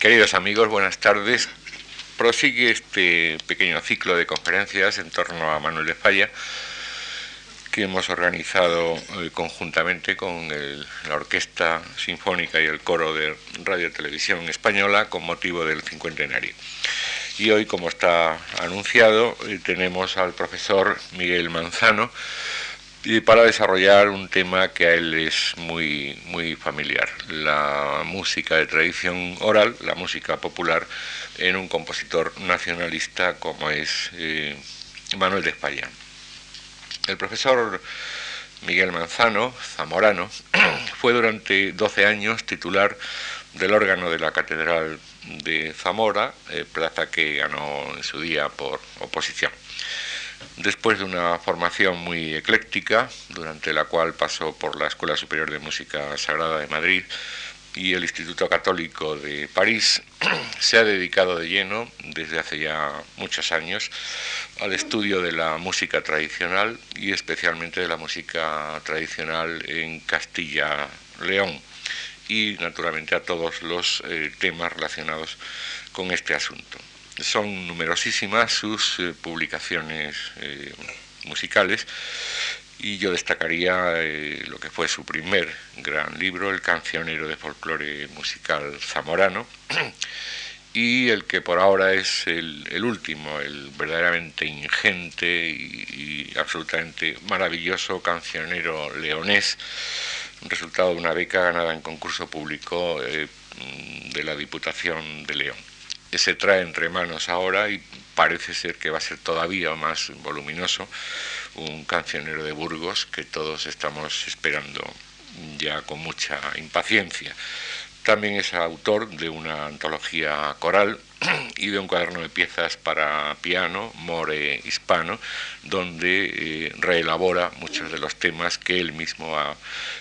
Queridos amigos, buenas tardes. Prosigue este pequeño ciclo de conferencias en torno a Manuel de Falla que hemos organizado eh, conjuntamente con la Orquesta Sinfónica y el Coro de Radio Televisión Española con motivo del cincuentenario. Y hoy, como está anunciado, eh, tenemos al profesor Miguel Manzano y para desarrollar un tema que a él es muy, muy familiar, la música de tradición oral, la música popular, en un compositor nacionalista como es eh, Manuel de España. El profesor Miguel Manzano, zamorano, fue durante 12 años titular del órgano de la Catedral de Zamora, eh, plaza que ganó en su día por oposición. Después de una formación muy ecléctica, durante la cual pasó por la Escuela Superior de Música Sagrada de Madrid y el Instituto Católico de París, se ha dedicado de lleno, desde hace ya muchos años, al estudio de la música tradicional y especialmente de la música tradicional en Castilla-León y naturalmente a todos los eh, temas relacionados con este asunto. Son numerosísimas sus eh, publicaciones eh, musicales y yo destacaría eh, lo que fue su primer gran libro, El cancionero de folclore musical zamorano, y el que por ahora es el, último, el verdaderamente ingente y, absolutamente maravilloso cancionero leonés, resultado de una beca ganada en concurso público de la Diputación de León se trae entre manos ahora y parece ser que va a ser todavía más voluminoso un cancionero de Burgos que todos estamos esperando ya con mucha impaciencia. También es autor de una antología coral y de un cuaderno de piezas para piano, More Hispano, donde eh, reelabora muchos de los temas que él mismo ha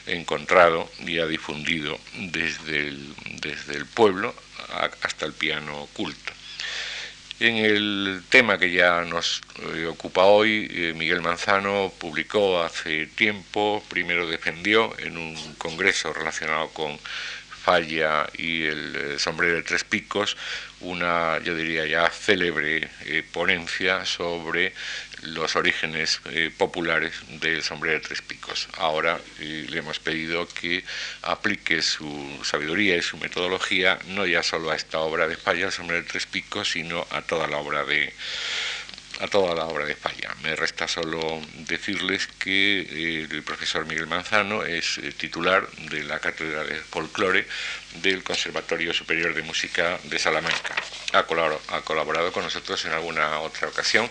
encontrado y ha difundido desde desde el pueblo hasta el piano culto. En el tema que ya nos eh, ocupa hoy, eh, Miguel Manzano publicó hace tiempo, primero defendió en un congreso relacionado con Falla y el eh, sombrero de tres picos, una, yo diría ya, célebre ponencia sobre los orígenes eh, populares del sombrero de tres picos. Ahora eh, le hemos pedido que aplique su sabiduría y su metodología no ya solo a esta obra de Falla, el sombrero de tres picos, sino a toda la obra de a toda la obra de Falla. Me resta solo decirles que eh, el profesor Miguel Manzano es titular de la Cátedra de Folclore del Conservatorio Superior de Música de Salamanca. Ha colaborado, con nosotros en alguna otra ocasión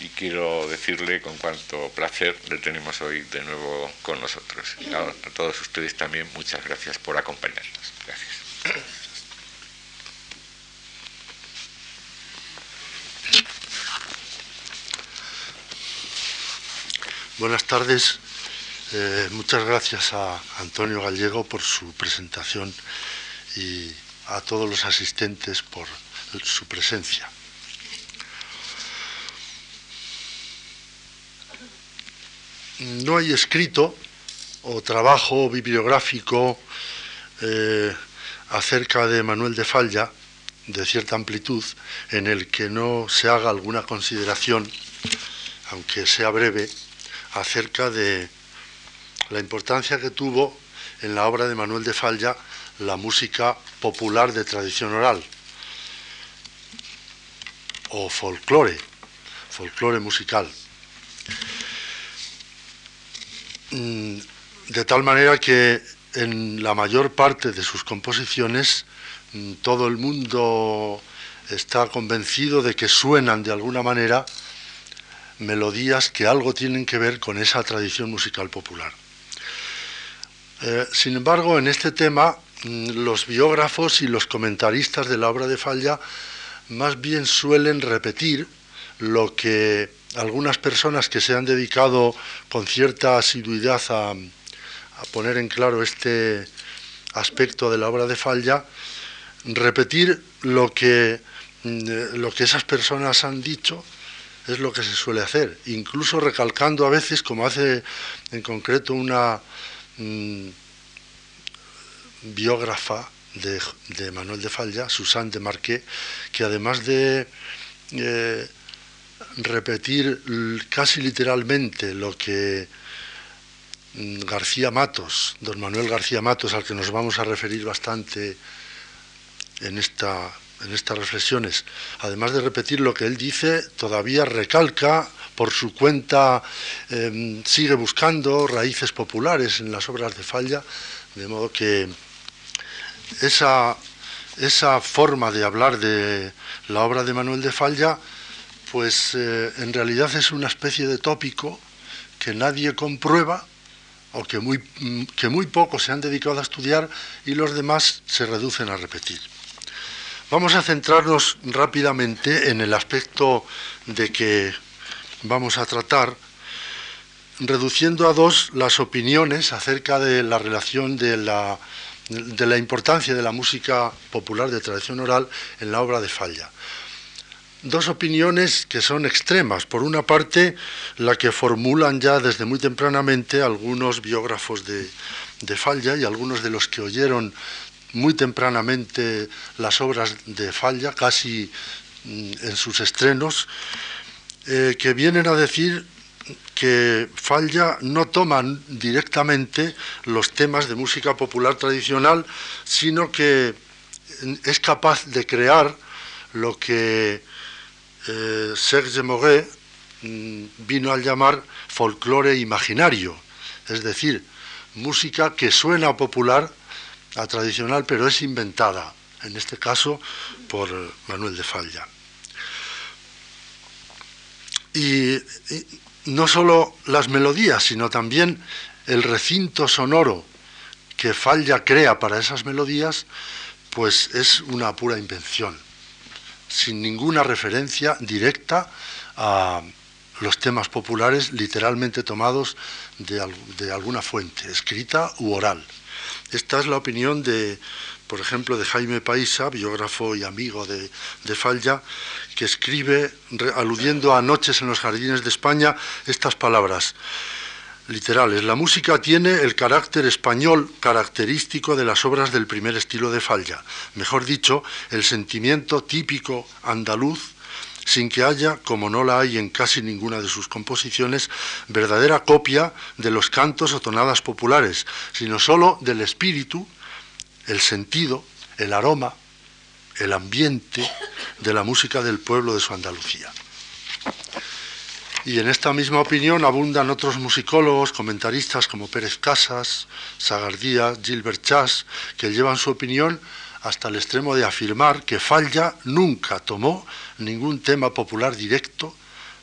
y quiero decirle con cuánto placer le tenemos hoy de nuevo con nosotros. A, todos ustedes también muchas gracias por acompañarnos. Gracias. Buenas tardes. Eh, muchas gracias a Antonio Gallego por su presentación y a todos los asistentes por su presencia. no hay escrito o trabajo bibliográfico eh, acerca de Manuel de Falla de cierta amplitud en el que no se haga alguna consideración, aunque sea breve, acerca de la importancia que tuvo en la obra de Manuel de Falla la música popular de tradición oral o folclore, folclore musical. Mm, de tal manera que en la mayor parte de sus composiciones mm, todo el mundo está convencido de que suenan de alguna manera melodías que algo tienen que ver con esa tradición musical popular. Eh, sin embargo, en este tema, mm, los biógrafos y los comentaristas de la obra de Falla más bien suelen repetir lo que algunas personas que se han dedicado con cierta asiduidad a, poner en claro este aspecto de la obra de Falla, repetir lo que, mm, lo que esas personas han dicho es lo que se suele hacer, incluso recalcando a veces, como hace en concreto una mm, biógrafa de, Manuel de Falla, Susan de Marqué, que además de eh, repetir casi literalmente lo que mm, García Matos, don Manuel García Matos, al que nos vamos a referir bastante en, esta, en estas reflexiones, además de repetir lo que él dice, todavía recalca por su cuenta, em, sigue buscando raíces populares en las obras de Falla, de modo que esa, esa forma de hablar de la obra de Manuel de Falla, pues eh, en realidad es una especie de tópico que nadie comprueba o que muy, que muy pocos se han dedicado a estudiar y los demás se reducen a repetir. Vamos a centrarnos rápidamente en el aspecto de que vamos a tratar, reduciendo a dos las opiniones acerca de la relación de la de la importancia de la música popular de tradición oral en la obra de Falla. Dos opiniones que son extremas. Por una parte, la que formulan ya desde muy tempranamente algunos biógrafos de, Falla y algunos de los que oyeron muy tempranamente las obras de Falla, casi mm, en sus estrenos, eh, que vienen a decir que Falla no toman directamente los temas de música popular tradicional, sino que es capaz de crear lo que eh, Serge Moguet mm, vino a llamar folclore imaginario, es decir, música que suena popular a tradicional, pero es inventada, en este caso por Manuel de Falla. y no solo las melodías, sino también el recinto sonoro que Falla crea para esas melodías, pues es una pura invención, sin ninguna referencia directa a los temas populares literalmente tomados de, alguna fuente, escrita u oral. Esta es la opinión de, por ejemplo, de Jaime Paisa, biógrafo y amigo de, de Falla, que escribe, aludiendo a Noches en los Jardines de España, estas palabras literales. La música tiene el carácter español característico de las obras del primer estilo de Falla, mejor dicho, el sentimiento típico andaluz sin que haya, como no la hay en casi ninguna de sus composiciones, verdadera copia de los cantos o tonadas populares, sino sólo del espíritu, el sentido, el aroma, el ambiente de la música del pueblo de su Andalucía. Y en esta misma opinión abundan otros musicólogos, comentaristas como Pérez Casas, Sagardía, Gilbert Chas, que llevan su opinión hasta el extremo de afirmar que Falla nunca tomó ningún tema popular directo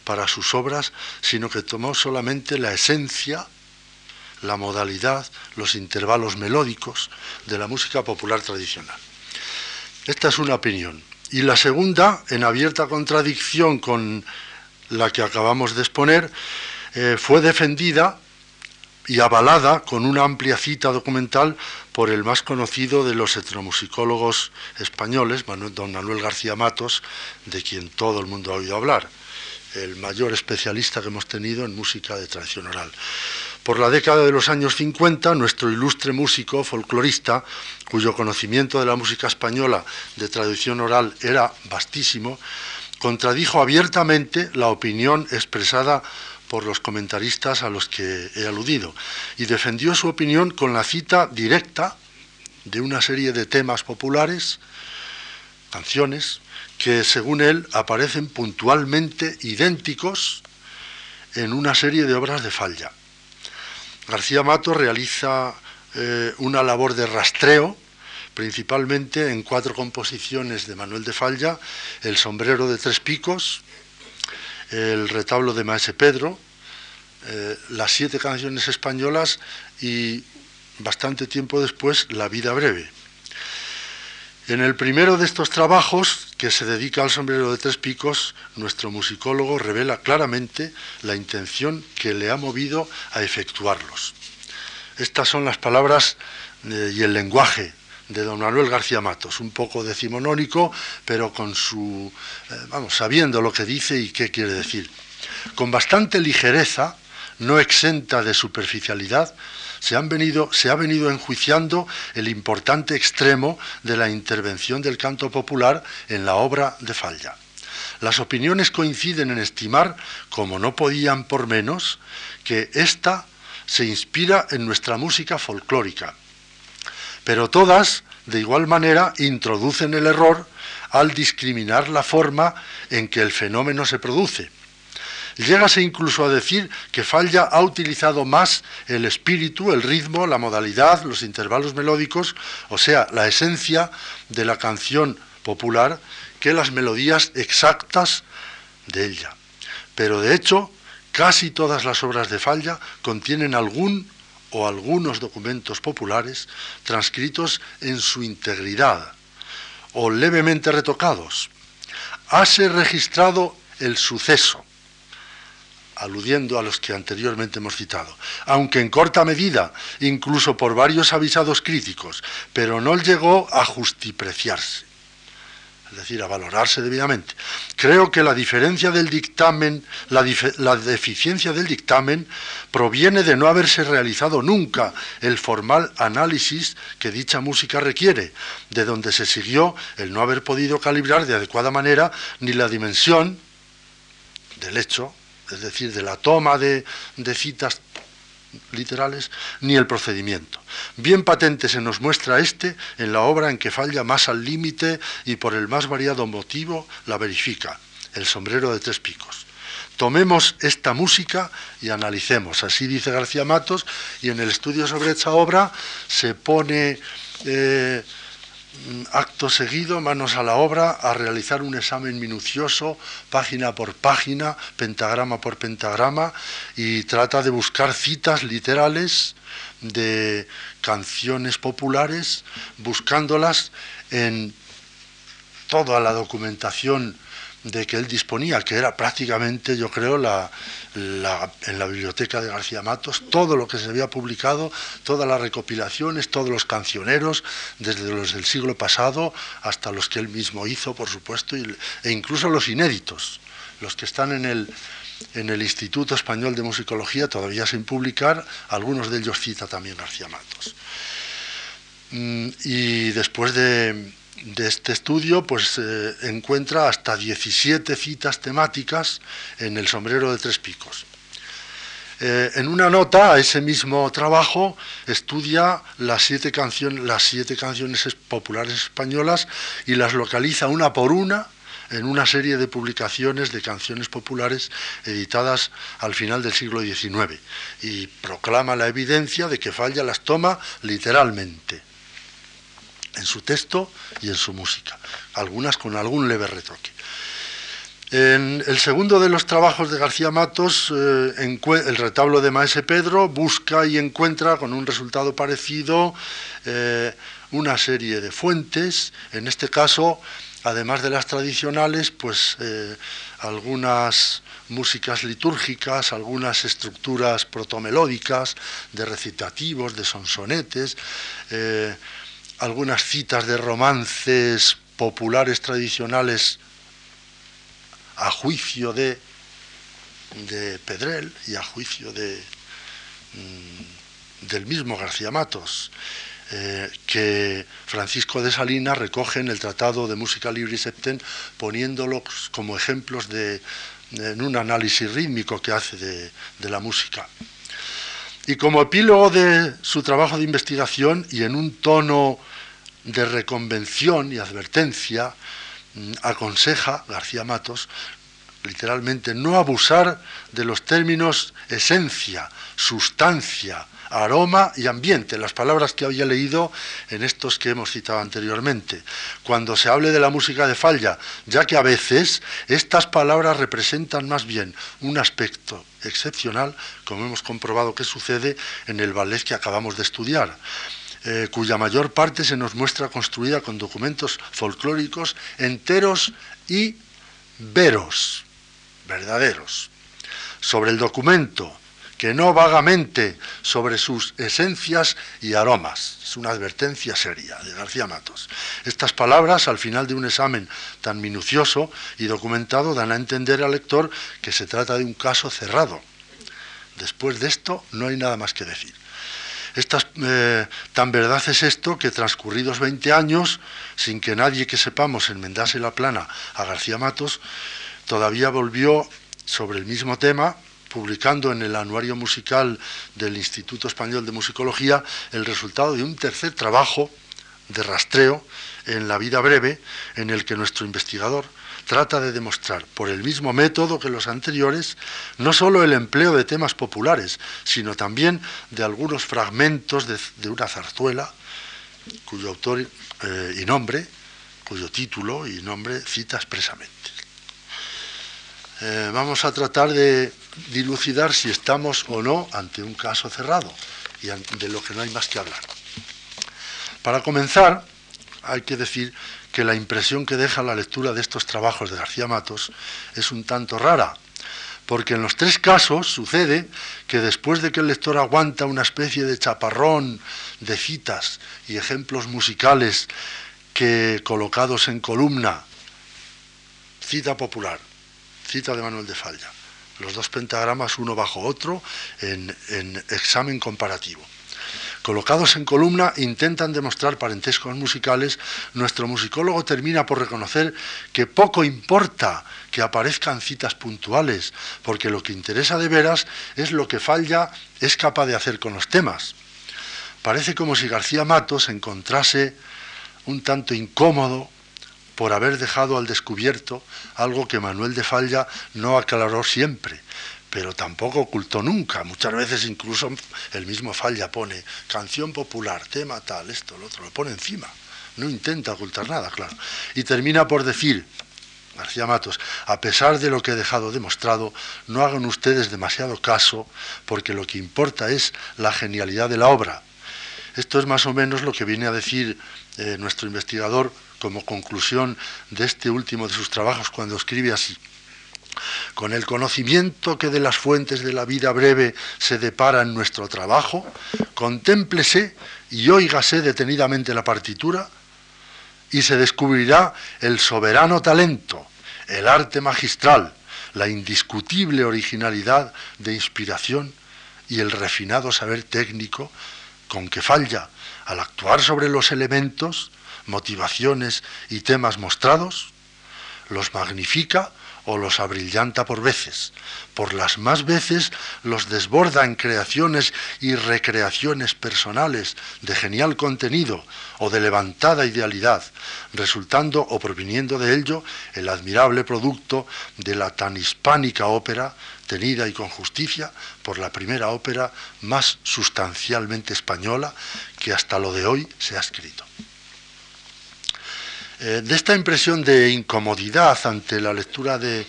para sus obras, sino que tomó solamente la esencia, la modalidad, los intervalos melódicos de la música popular tradicional. Esta es una opinión. Y la segunda, en abierta contradicción con la que acabamos de exponer, eh, fue defendida y avalada con una amplia cita documental por el más conocido de los etnomusicólogos españoles, don Manuel García Matos, de quien todo el mundo ha oído hablar, el mayor especialista que hemos tenido en música de tradición oral. Por la década de los años 50, nuestro ilustre músico folclorista, cuyo conocimiento de la música española de tradición oral era vastísimo, contradijo abiertamente la opinión expresada por los comentaristas a los que he aludido y defendió su opinión con la cita directa de una serie de temas populares, canciones, que según él aparecen puntualmente idénticos en una serie de obras de Falla. García Mato realiza eh, una labor de rastreo, principalmente en cuatro composiciones de Manuel de Falla, El sombrero de tres picos, El retablo de Maese Pedro, eh, las siete canciones españolas y bastante tiempo después La vida breve. En el primero de estos trabajos, que se dedica al sombrero de tres picos, nuestro musicólogo revela claramente la intención que le ha movido a efectuarlos. Estas son las palabras eh, y el lenguaje de don Manuel García Matos, un poco decimonónico, pero con su, eh, vamos, sabiendo lo que dice y qué quiere decir. Con bastante ligereza, no exenta de superficialidad, se, han venido, se ha venido enjuiciando el importante extremo de la intervención del canto popular en la obra de Falla. Las opiniones coinciden en estimar, como no podían por menos, que ésta se inspira en nuestra música folclórica. Pero todas, de igual manera, introducen el error al discriminar la forma en que el fenómeno se produce. Llegase incluso a decir que Falla ha utilizado más el espíritu, el ritmo, la modalidad, los intervalos melódicos, o sea, la esencia de la canción popular, que las melodías exactas de ella. Pero de hecho, casi todas las obras de Falla contienen algún o algunos documentos populares transcritos en su integridad, o levemente retocados. Hase registrado el suceso, aludiendo a los que anteriormente hemos citado, aunque en corta medida, incluso por varios avisados críticos, pero no llegó a justipreciarse es decir, a valorarse debidamente. Creo que la diferencia del dictamen, la, deficiencia del dictamen proviene de no haberse realizado nunca el formal análisis que dicha música requiere, de donde se siguió el no haber podido calibrar de adecuada manera ni la dimensión del hecho, es decir, de la toma de, de citas literales, ni el procedimiento. Bien patente se nos muestra este en la obra en que falla más al límite y por el más variado motivo la verifica, el sombrero de tres picos. Tomemos esta música y analicemos, así dice García Matos, y en el estudio sobre esta obra se pone... Eh, acto seguido, manos a la obra, a realizar un examen minucioso, página por página, pentagrama por pentagrama, y trata de buscar citas literales de canciones populares, buscándolas en toda la documentación de que él disponía, que era prácticamente, yo creo, la, en la biblioteca de García Matos, todo lo que se había publicado, todas las recopilaciones, todos los cancioneros, desde los del siglo pasado hasta los que él mismo hizo, por supuesto, e incluso los inéditos, los que están en el, en el Instituto Español de Musicología, todavía sin publicar, algunos de ellos cita también García Matos. Mm, y después de, de este estudio pues eh, encuentra hasta 17 citas temáticas en el sombrero de tres picos. Eh, en una nota a ese mismo trabajo estudia las siete, las siete canciones populares españolas y las localiza una por una en una serie de publicaciones de canciones populares editadas al final del siglo XIX y proclama la evidencia de que Falla las toma literalmente en su texto y en su música, algunas con algún leve retoque. En el segundo de los trabajos de García Matos, eh, el retablo de Maese Pedro, busca y encuentra con un resultado parecido eh, una serie de fuentes, en este caso, además de las tradicionales, pues eh, algunas músicas litúrgicas, algunas estructuras protomelódicas, de recitativos, de sonsonetes, algunas citas de romances populares tradicionales a juicio de, de Pedrel y a juicio de, mm, del mismo García Matos, eh, que Francisco de Salinas recoge en el Tratado de Música Libre y Septen, poniéndolos como ejemplos de, en un análisis rítmico que hace de la música. Y como epílogo de su trabajo de investigación y en un tono de reconvención y advertencia, mm, aconseja García Matos literalmente no abusar de los términos esencia, sustancia, aroma y ambiente, las palabras que había leído en estos que hemos citado anteriormente, cuando se hable de la música de falla, ya que a veces estas palabras representan más bien un aspecto excepcional, como hemos comprobado que sucede en el ballet que acabamos de estudiar. Eh, cuya mayor parte se nos muestra construida con documentos folclóricos enteros y veros, verdaderos. Sobre el documento, que no vagamente sobre sus esencias y aromas. Es una advertencia seria de García Matos. Estas palabras, al final de un examen tan minucioso y documentado, dan a entender al lector que se trata de un caso cerrado Después de esto no hay nada más que decir. Eh, tan verdad es esto que transcurridos 20 años, sin que nadie que sepamos enmendase la plana a García Matos, todavía volvió sobre el mismo tema, publicando en el anuario musical del Instituto Español de Musicología el resultado de un tercer trabajo de rastreo en la vida breve, en el que nuestro investigador trata de demostrar, por el mismo método que los anteriores, no sólo el empleo de temas populares, sino también de algunos fragmentos de, una zarzuela cuyo autor eh, y nombre, cuyo título y nombre cita expresamente. Eh, vamos a tratar de dilucidar si estamos o no ante un caso cerrado y de lo que no hay más que hablar. Para comenzar, hay que decir que la impresión que deja la lectura de estos trabajos de García Matos es un tanto rara, porque en los tres casos sucede que después de que el lector aguanta una especie de chaparrón de citas y ejemplos musicales que colocados en columna, cita popular, cita de Manuel de Falla, los dos pentagramas uno bajo otro en, en examen comparativo colocados en columna, intentan demostrar parentescos musicales, nuestro musicólogo termina por reconocer que poco importa que aparezcan citas puntuales, porque lo que interesa de veras es lo que Falla es capaz de hacer con los temas. Parece como si García Matos encontrase un tanto incómodo por haber dejado al descubierto algo que Manuel de Falla no aclaró siempre, pero tampoco ocultó nunca. Muchas veces incluso el mismo Falla pone canción popular, tema tal, esto, lo otro, lo pone encima. No intenta ocultar nada, claro. Y termina por decir, García Matos, a pesar de lo que he dejado demostrado, no hagan ustedes demasiado caso, porque lo que importa es la genialidad de la obra. Esto es más o menos lo que viene a decir eh, nuestro investigador como conclusión de este último de sus trabajos cuando escribe así. Con el conocimiento que de las fuentes de la vida breve se depara en nuestro trabajo, contémplese y óigase detenidamente la partitura y se descubrirá el soberano talento, el arte magistral, la indiscutible originalidad de inspiración y el refinado saber técnico con que falla al actuar sobre los elementos, motivaciones y temas mostrados, los magnifica o los abrillanta por veces, por las más veces los desborda en creaciones y recreaciones personales de genial contenido o de levantada idealidad, resultando o proviniendo de ello el admirable producto de la tan hispánica ópera, tenida y con justicia por la primera ópera más sustancialmente española que hasta lo de hoy se ha escrito. Eh, de esta impresión de incomodidad ante la lectura de,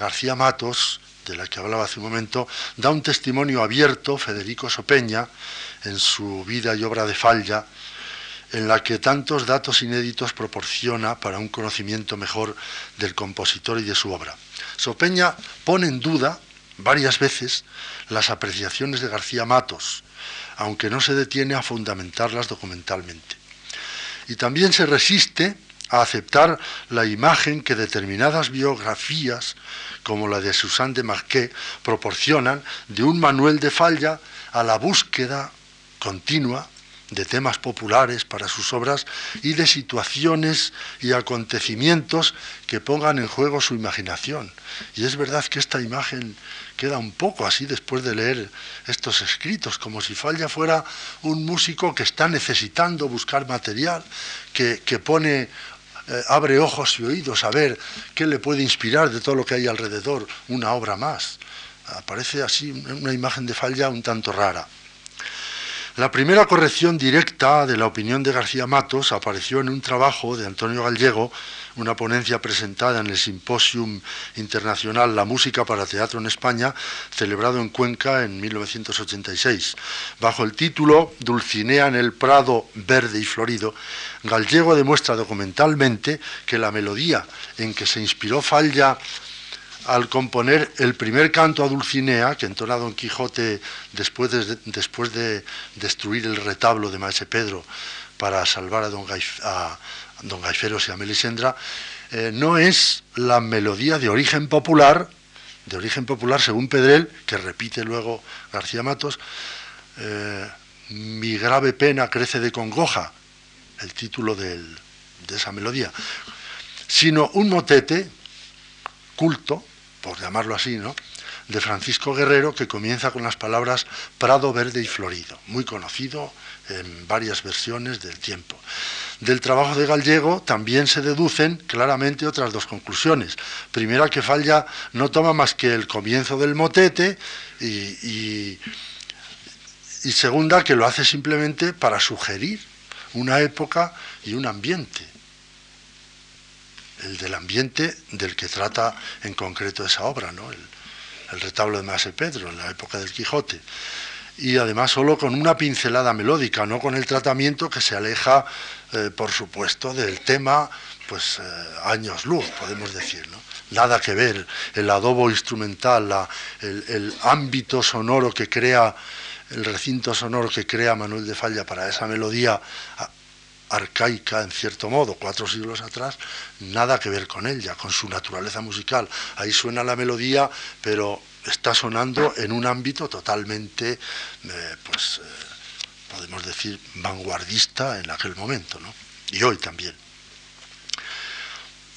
García Matos, de la que hablaba hace un momento, da un testimonio abierto Federico Sopeña en su vida y obra de Falla, en la que tantos datos inéditos proporciona para un conocimiento mejor del compositor y de su obra. Sopeña pone en duda varias veces las apreciaciones de García Matos, aunque no se detiene a fundamentarlas documentalmente y también se resiste a aceptar la imagen que determinadas biografías, como la de Susanne de Marquet, proporcionan de un Manuel de Falla a la búsqueda continua de temas populares para sus obras y de situaciones y acontecimientos que pongan en juego su imaginación. Y es verdad que esta imagen queda un poco así después de leer estos escritos, como si Falla fuera un músico que está necesitando buscar material, que, pone eh, abre ojos y oídos a ver qué le puede inspirar de todo lo que hay alrededor una obra más. Aparece así una imagen de falla un tanto rara. La primera corrección directa de la opinión de García Matos apareció en un trabajo de Antonio Gallego, una ponencia presentada en el Simposium Internacional La Música para Teatro en España, celebrado en Cuenca en 1986. Bajo el título Dulcinea en el Prado Verde y Florido, Gallego demuestra documentalmente que la melodía en que se inspiró Falla al componer el primer canto a Dulcinea, que entona Don Quijote después de, destruir el retablo de Maese Pedro para salvar a Don, a don Gaiferos y a no es la melodía de origen popular de origen popular, según Pedrel, que repite luego García Matos, eh, Mi grave pena crece de congoja, el título de esa melodía, sino un motete culto, por llamarlo así, ¿no? de Francisco Guerrero que comienza con las palabras Prado verde y florido, muy conocido en varias versiones del tiempo. Del trabajo de Gallego también se deducen claramente otras dos conclusiones. Primera, que Falla no toma más que el comienzo del motete y, segunda, que lo hace simplemente para sugerir una época y un ambiente. El del ambiente del que trata en concreto esa obra, ¿no? el, el retablo de Mase Pedro, en la época del Quijote y además solo con una pincelada melódica, no con el tratamiento que se aleja, eh, por supuesto, del tema, pues eh, años luz, podemos decir, ¿no? Nada que ver, el adobo instrumental, el, ámbito sonoro que crea, el recinto sonoro que crea Manuel de Falla para esa melodía arcaica, en cierto modo, cuatro siglos atrás, nada que ver con ella, con su naturaleza musical. Ahí suena la melodía, pero está sonando en un ámbito totalmente, eh, pues, eh, podemos decir, vanguardista en aquel momento, ¿no? y hoy también.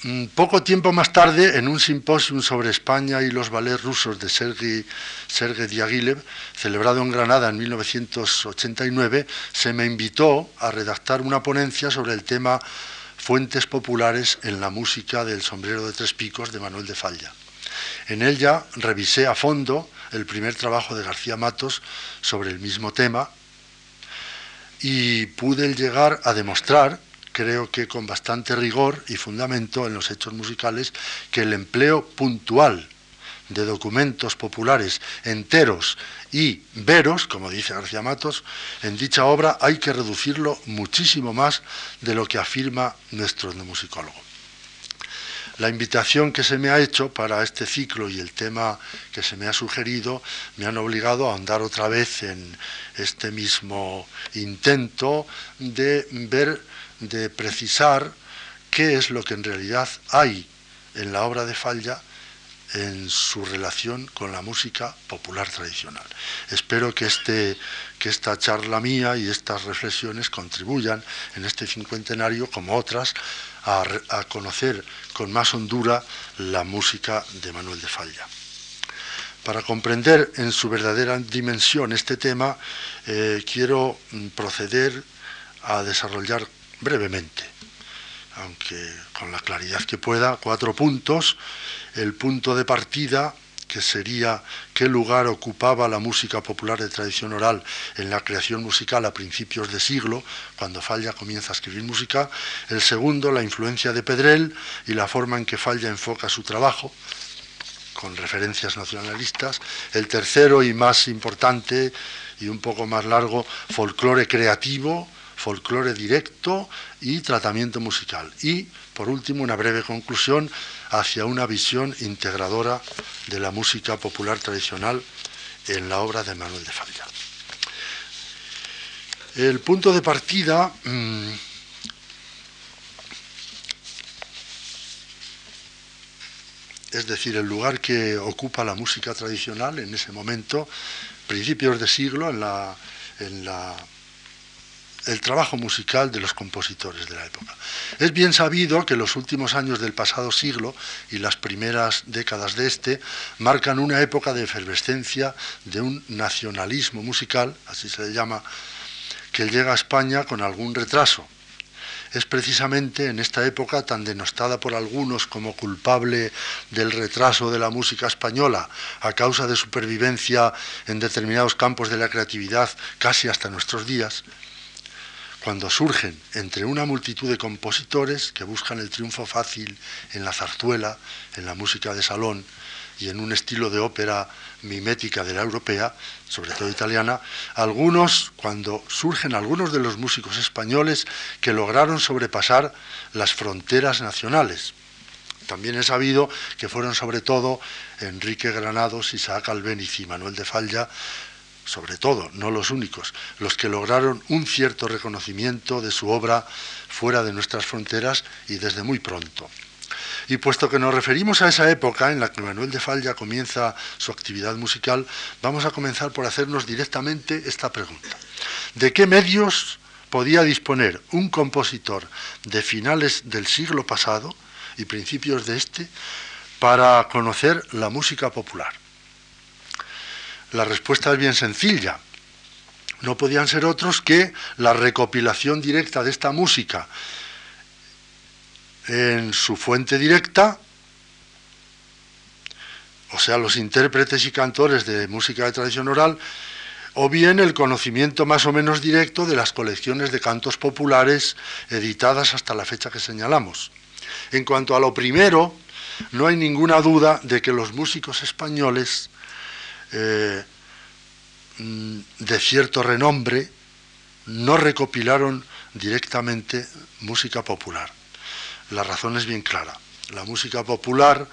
Mm, poco tiempo más tarde, en un simposio sobre España y los ballets rusos de Sergei, Sergei Diaghilev, celebrado en Granada en 1989, se me invitó a redactar una ponencia sobre el tema Fuentes populares en la música del sombrero de tres picos de Manuel de Falla. En ella revisé a fondo el primer trabajo de García Matos sobre el mismo tema y pude llegar a demostrar, creo que con bastante rigor y fundamento en los hechos musicales, que el empleo puntual de documentos populares enteros y veros, como dice García Matos, en dicha obra hay que reducirlo muchísimo más de lo que afirma nuestro musicólogo. La invitación que se me ha hecho para este ciclo y el tema que se me ha sugerido me han obligado a andar otra vez en este mismo intento de ver, de precisar qué es lo que en realidad hay en la obra de Falla en su relación con la música popular tradicional. Espero que, este, que esta charla mía y estas reflexiones contribuyan en este cincuentenario, como otras, a, conocer con más hondura la música de Manuel de Falla. Para comprender en su verdadera dimensión este tema, eh, quiero proceder a desarrollar brevemente, aunque con la claridad que pueda, cuatro puntos. El punto de partida que sería qué lugar ocupaba la música popular de tradición oral en la creación musical a principios de siglo, cuando Falla comienza a escribir música. El segundo, la influencia de Pedrel y la forma en que Falla enfoca su trabajo, con referencias nacionalistas. El tercero y más importante y un poco más largo, folclore creativo, folclore directo y tratamiento musical. Y, por último, una breve conclusión hacia una visión integradora de la música popular tradicional en la obra de Manuel de Falla. El punto de partida mm, es decir, el lugar que ocupa la música tradicional en ese momento, principios de siglo, en la, en la el trabajo musical de los compositores de la época. Es bien sabido que los últimos años del pasado siglo y las primeras décadas de este marcan una época de efervescencia de un nacionalismo musical, así se le llama, que llega a España con algún retraso. Es precisamente en esta época tan denostada por algunos como culpable del retraso de la música española a causa de supervivencia en determinados campos de la creatividad casi hasta nuestros días, cuando surgen entre una multitud de compositores que buscan el triunfo fácil en la zarzuela, en la música de salón y en un estilo de ópera mimética de la europea, sobre todo italiana, algunos, cuando surgen algunos de los músicos españoles que lograron sobrepasar las fronteras nacionales. También he sabido que fueron sobre todo Enrique Granados, Isaac Albéniz y Manuel de Falla sobre todo, no los únicos, los que lograron un cierto reconocimiento de su obra fuera de nuestras fronteras y desde muy pronto. Y puesto que nos referimos a esa época en la que Manuel de Falla comienza su actividad musical, vamos a comenzar por hacernos directamente esta pregunta. ¿De qué medios podía disponer un compositor de finales del siglo pasado y principios de este para conocer la música popular? La respuesta es bien sencilla. No podían ser otros que la recopilación directa de esta música en su fuente directa, o sea, los intérpretes y cantores de música de tradición oral, o bien el conocimiento más o menos directo de las colecciones de cantos populares editadas hasta la fecha que señalamos. En cuanto a lo primero, no hay ninguna duda de que los músicos españoles eh, mm, de cierto renombre no recopilaron directamente música popular. La razón es bien clara. La música popular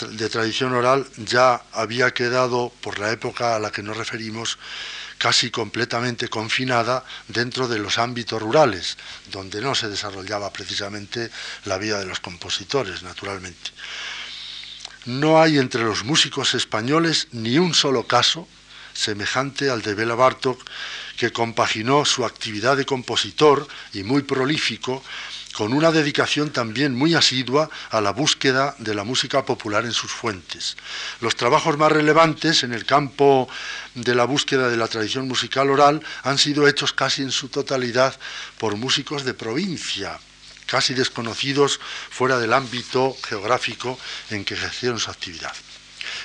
de tradición oral ya había quedado, por la época a la que nos referimos, casi completamente confinada dentro de los ámbitos rurales, donde no se desarrollaba precisamente la vida de los compositores, naturalmente. No hay entre los músicos españoles ni un solo caso semejante al de Bela Bartok, que compaginó su actividad de compositor y muy prolífico con una dedicación también muy asidua a la búsqueda de la música popular en sus fuentes. Los trabajos más relevantes en el campo de la búsqueda de la tradición musical oral han sido hechos casi en su totalidad por músicos de provincia, casi desconocidos fuera del ámbito geográfico en que ejercieron su actividad.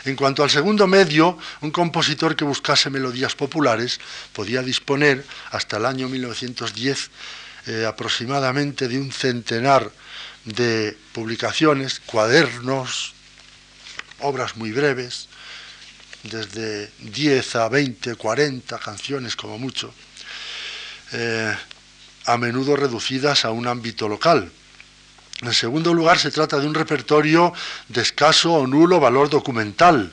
En cuanto al segundo medio, un compositor que buscase melodías populares podía disponer hasta el año 1910 eh, aproximadamente de un centenar de publicaciones, cuadernos, obras muy breves, desde 10 a 20, 40 canciones como mucho, eh, a menudo reducidas a un ámbito local. En segundo lugar, se trata de un repertorio de escaso o nulo valor documental,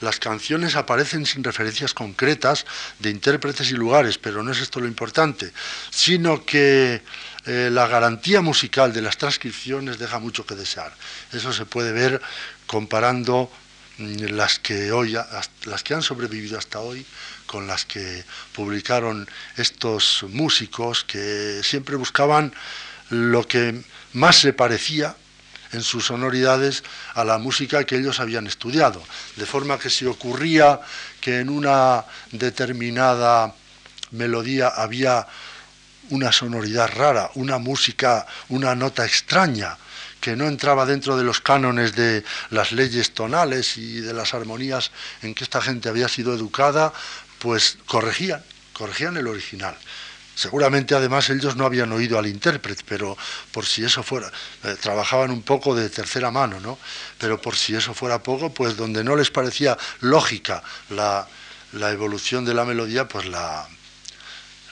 las canciones aparecen sin referencias concretas de intérpretes y lugares, pero no es esto lo importante, sino que eh, la garantía musical de las transcripciones deja mucho que desear. Eso se puede ver comparando mm, las que hoy las que han sobrevivido hasta hoy con las que publicaron estos músicos que siempre buscaban lo que más se parecía en sus sonoridades a la música que ellos habían estudiado. De forma que si ocurría que en una determinada melodía había una sonoridad rara, una música, una nota extraña, que no entraba dentro de los cánones de las leyes tonales y de las armonías en que esta gente había sido educada, pues corregían, corregían el original. Seguramente además ellos no habían oído al intérprete, pero por si eso fuera, eh, trabajaban un poco de tercera mano, ¿no? Pero por si eso fuera poco, pues donde no les parecía lógica la, evolución de la melodía, pues la,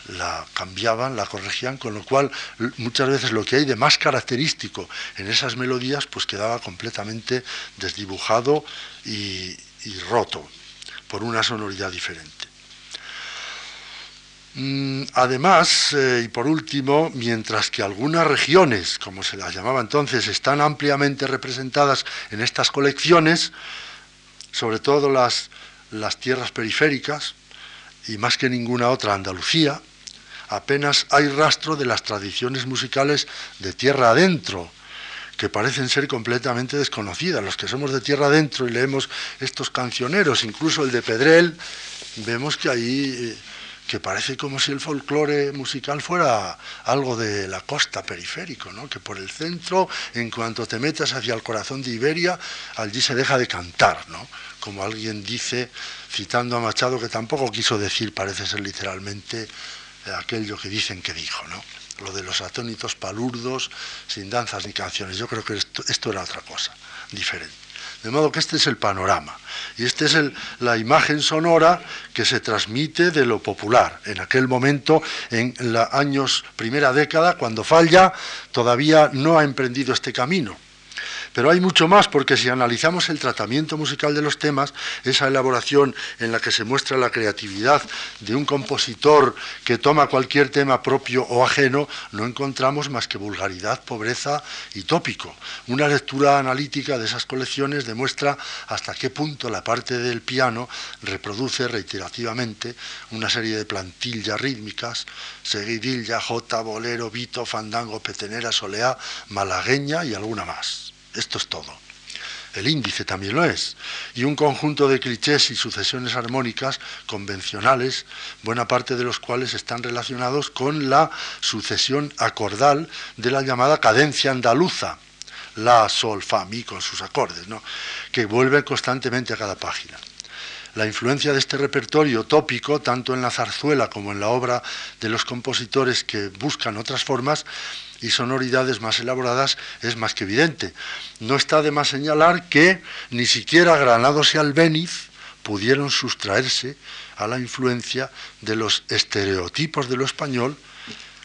la cambiaban, la corregían, con lo cual muchas veces lo que hay de más característico en esas melodías, pues quedaba completamente desdibujado y roto por una sonoridad diferente. Mm, además, eh, y por último, mientras que algunas regiones, como se las llamaba entonces, están ampliamente representadas en estas colecciones, sobre todo las, las tierras periféricas, y más que ninguna otra Andalucía, apenas hay rastro de las tradiciones musicales de tierra adentro, que parecen ser completamente desconocidas. Los que somos de tierra adentro y leemos estos cancioneros, incluso el de Pedrel, vemos que ahí eh, que parece como si el folclore musical fuera algo de la costa periférico, ¿no? que por el centro, en cuanto te metas hacia el corazón de Iberia, allí se deja de cantar, ¿no? como alguien dice, citando a Machado, que tampoco quiso decir, parece ser literalmente, eh, aquello que dicen que dijo, ¿no? lo de los atónitos palurdos, sin danzas ni canciones. Yo creo que esto era otra cosa, diferente. De modo que este es el panorama. Y esta es la imagen sonora que se transmite de lo popular. En aquel momento, en los años, primera década, cuando Falla todavía no ha emprendido este camino. Pero hay mucho más, porque si analizamos el tratamiento musical de los temas, esa elaboración en la que se muestra la creatividad de un compositor que toma cualquier tema propio o ajeno, no encontramos más que vulgaridad, pobreza y tópico. Una lectura analítica de esas colecciones demuestra hasta qué punto la parte del piano reproduce reiterativamente una serie de plantillas rítmicas, seguidilla, jota, bolero, vito, fandango, petenera, soleá, malagueña y alguna más. Esto es todo. El índice también lo es. Y un conjunto de clichés y sucesiones armónicas convencionales, buena parte de los cuales están relacionados con la sucesión acordal de la llamada cadencia andaluza, la, sol, fa, mi con sus acordes, ¿no? que vuelven constantemente a cada página. La influencia de este repertorio tópico, tanto en la zarzuela como en la obra de los compositores que buscan otras formas y sonoridades más elaboradas, es más que evidente. No está de más señalar que ni siquiera Granados y Albéniz pudieron sustraerse a la influencia de los estereotipos de lo español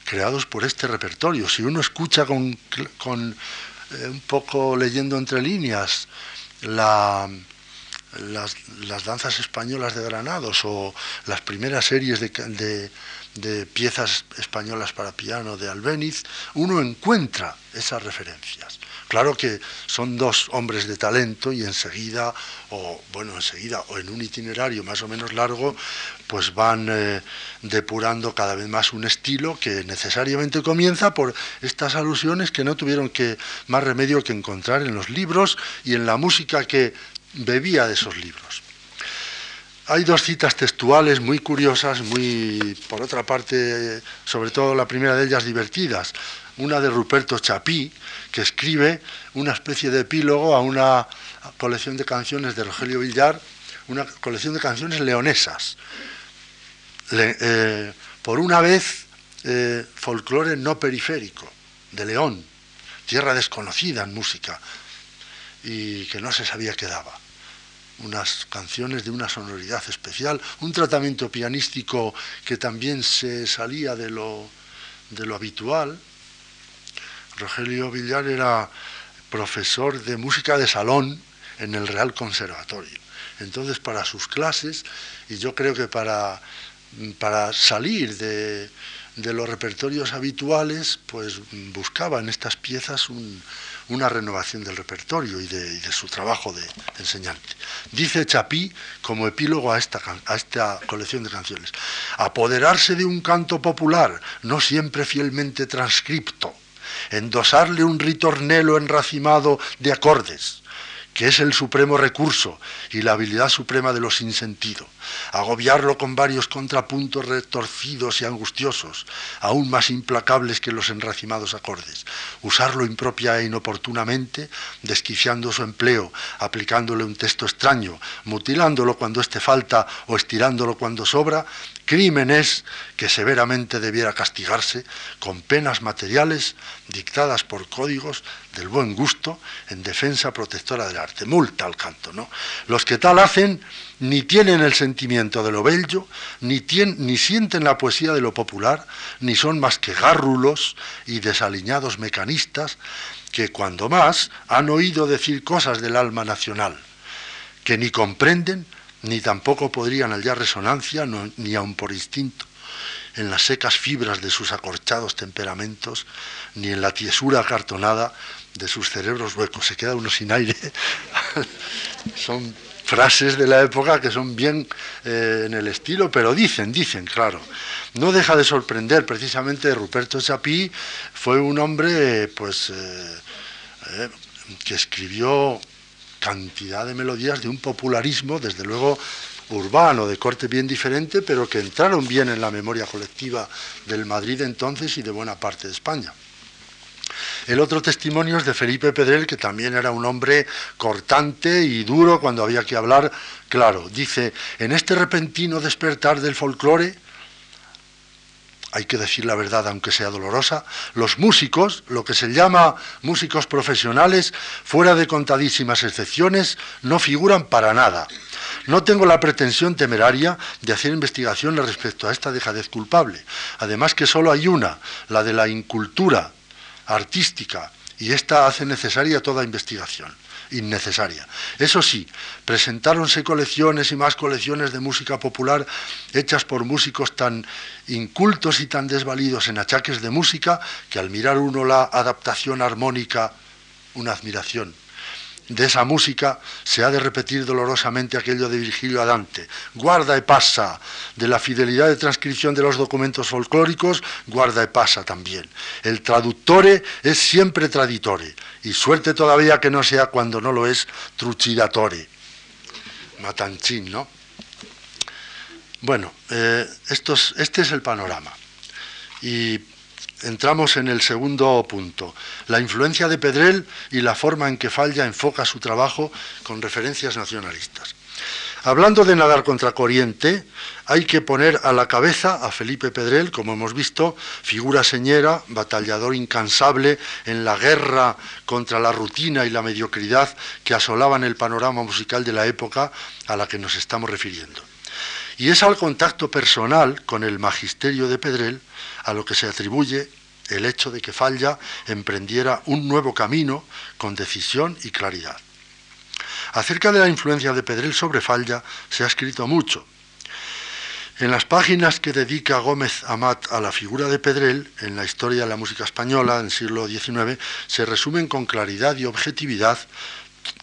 creados por este repertorio. Si uno escucha con, eh, un poco leyendo entre líneas la, las, danzas españolas de Granados o las primeras series de, piezas españolas para piano de Albéniz, uno encuentra esas referencias. Claro que son dos hombres de talento y enseguida, o bueno, enseguida, o en un itinerario más o menos largo, pues van eh, depurando cada vez más un estilo que necesariamente comienza por estas alusiones que no tuvieron que más remedio que encontrar en los libros y en la música que bebía de esos libros. Hay dos citas textuales muy curiosas, muy, por otra parte, sobre todo la primera de ellas divertidas. Una de Ruperto Chapí, que escribe una especie de epílogo a una colección de canciones de Rogelio Villar, una colección de canciones leonesas. Eh, por una vez, eh, folclore no periférico, de León, tierra desconocida en música, y que no se sabía qué daba. Unas canciones de una sonoridad especial, un tratamiento pianístico que también se salía de lo, de lo habitual. Rogelio Villar era profesor de música de salón en el Real Conservatorio. Entonces, para sus clases, y yo creo que para, para salir de, de los repertorios habituales, pues buscaba en estas piezas un, una renovación del repertorio y de, su trabajo de, enseñante. Dice Chapí, como epílogo a esta, a esta colección de canciones, apoderarse de un canto popular, no siempre fielmente transcripto, endosarle un ritornelo enracimado de acordes, que es el supremo recurso y la habilidad suprema de lo sinsentido, agobiarlo con varios contrapuntos retorcidos y angustiosos, aún más implacables que los enracimados acordes, usarlo impropia e inoportunamente, desquiciando su empleo, aplicándole un texto extraño, mutilándolo cuando éste falta o estirándolo cuando sobra, crímenes que severamente debiera castigarse con penas materiales dictadas por códigos del buen gusto en defensa protectora del arte. Multa al canto, ¿no? Los que tal hacen ni tienen el sentimiento de lo bello, ni, ni sienten la poesía de lo popular, ni son más que gárrulos y desaliñados mecanistas que cuando más han oído decir cosas del alma nacional, que ni comprenden ni tampoco podrían hallar resonancia, ni aun por instinto, en las secas fibras de sus acorchados temperamentos, ni en la tiesura acartonada de sus cerebros huecos. Se queda uno sin aire. son frases de la época que son bien eh, en el estilo, pero dicen, dicen, claro. No deja de sorprender, precisamente Ruperto Chapí fue un hombre, pues, eh, eh, que escribió cantidad de melodías de un popularismo, desde luego urbano, de corte bien diferente, pero que entraron bien en la memoria colectiva del Madrid entonces y de buena parte de España. El otro testimonio es de Felipe Pedrel, que también era un hombre cortante y duro cuando había que hablar. Claro, dice, en este repentino despertar del folclore, hay que decir la verdad aunque sea dolorosa, los músicos, lo que se llama músicos profesionales, fuera de contadísimas excepciones, no figuran para nada. No tengo la pretensión temeraria de hacer investigaciones respecto a esta dejadez culpable. Además que solo hay una, la de la incultura artística y esta hace necesaria toda investigación innecesaria. Eso sí, presentáronse colecciones y más colecciones de música popular hechas por músicos tan incultos y tan desvalidos en achaques de música que al mirar uno la adaptación armónica, una admiración de esa música se ha de repetir dolorosamente aquello de Virgilio Adante. Guarda y pasa. De la fidelidad de transcripción de los documentos folclóricos, guarda y pasa también. El traductore es siempre traditore. Y suerte todavía que no sea cuando no lo es trucidatore. Matanchín, ¿no? Bueno, eh, este es el panorama. Y entramos en el segundo punto, la influencia de Pedrell y la forma en que Falla enfoca su trabajo con referencias nacionalistas. Hablando de nadar contra corriente, hay que poner a la cabeza a Felipe Pedrell, como hemos visto, figura señera, batallador incansable en la guerra contra la rutina y la mediocridad que asolaban el panorama musical de la época a la que nos estamos refiriendo. Y es al contacto personal con el magisterio de Pedrell a lo que se atribuye el hecho de que Falla emprendiera un nuevo camino con decisión y claridad. Acerca de la influencia de Pedrell sobre Falla se ha escrito mucho. En las páginas que dedica Gómez Amat a la figura de Pedrell en la historia de la música española del siglo XIX, se resumen con claridad y objetividad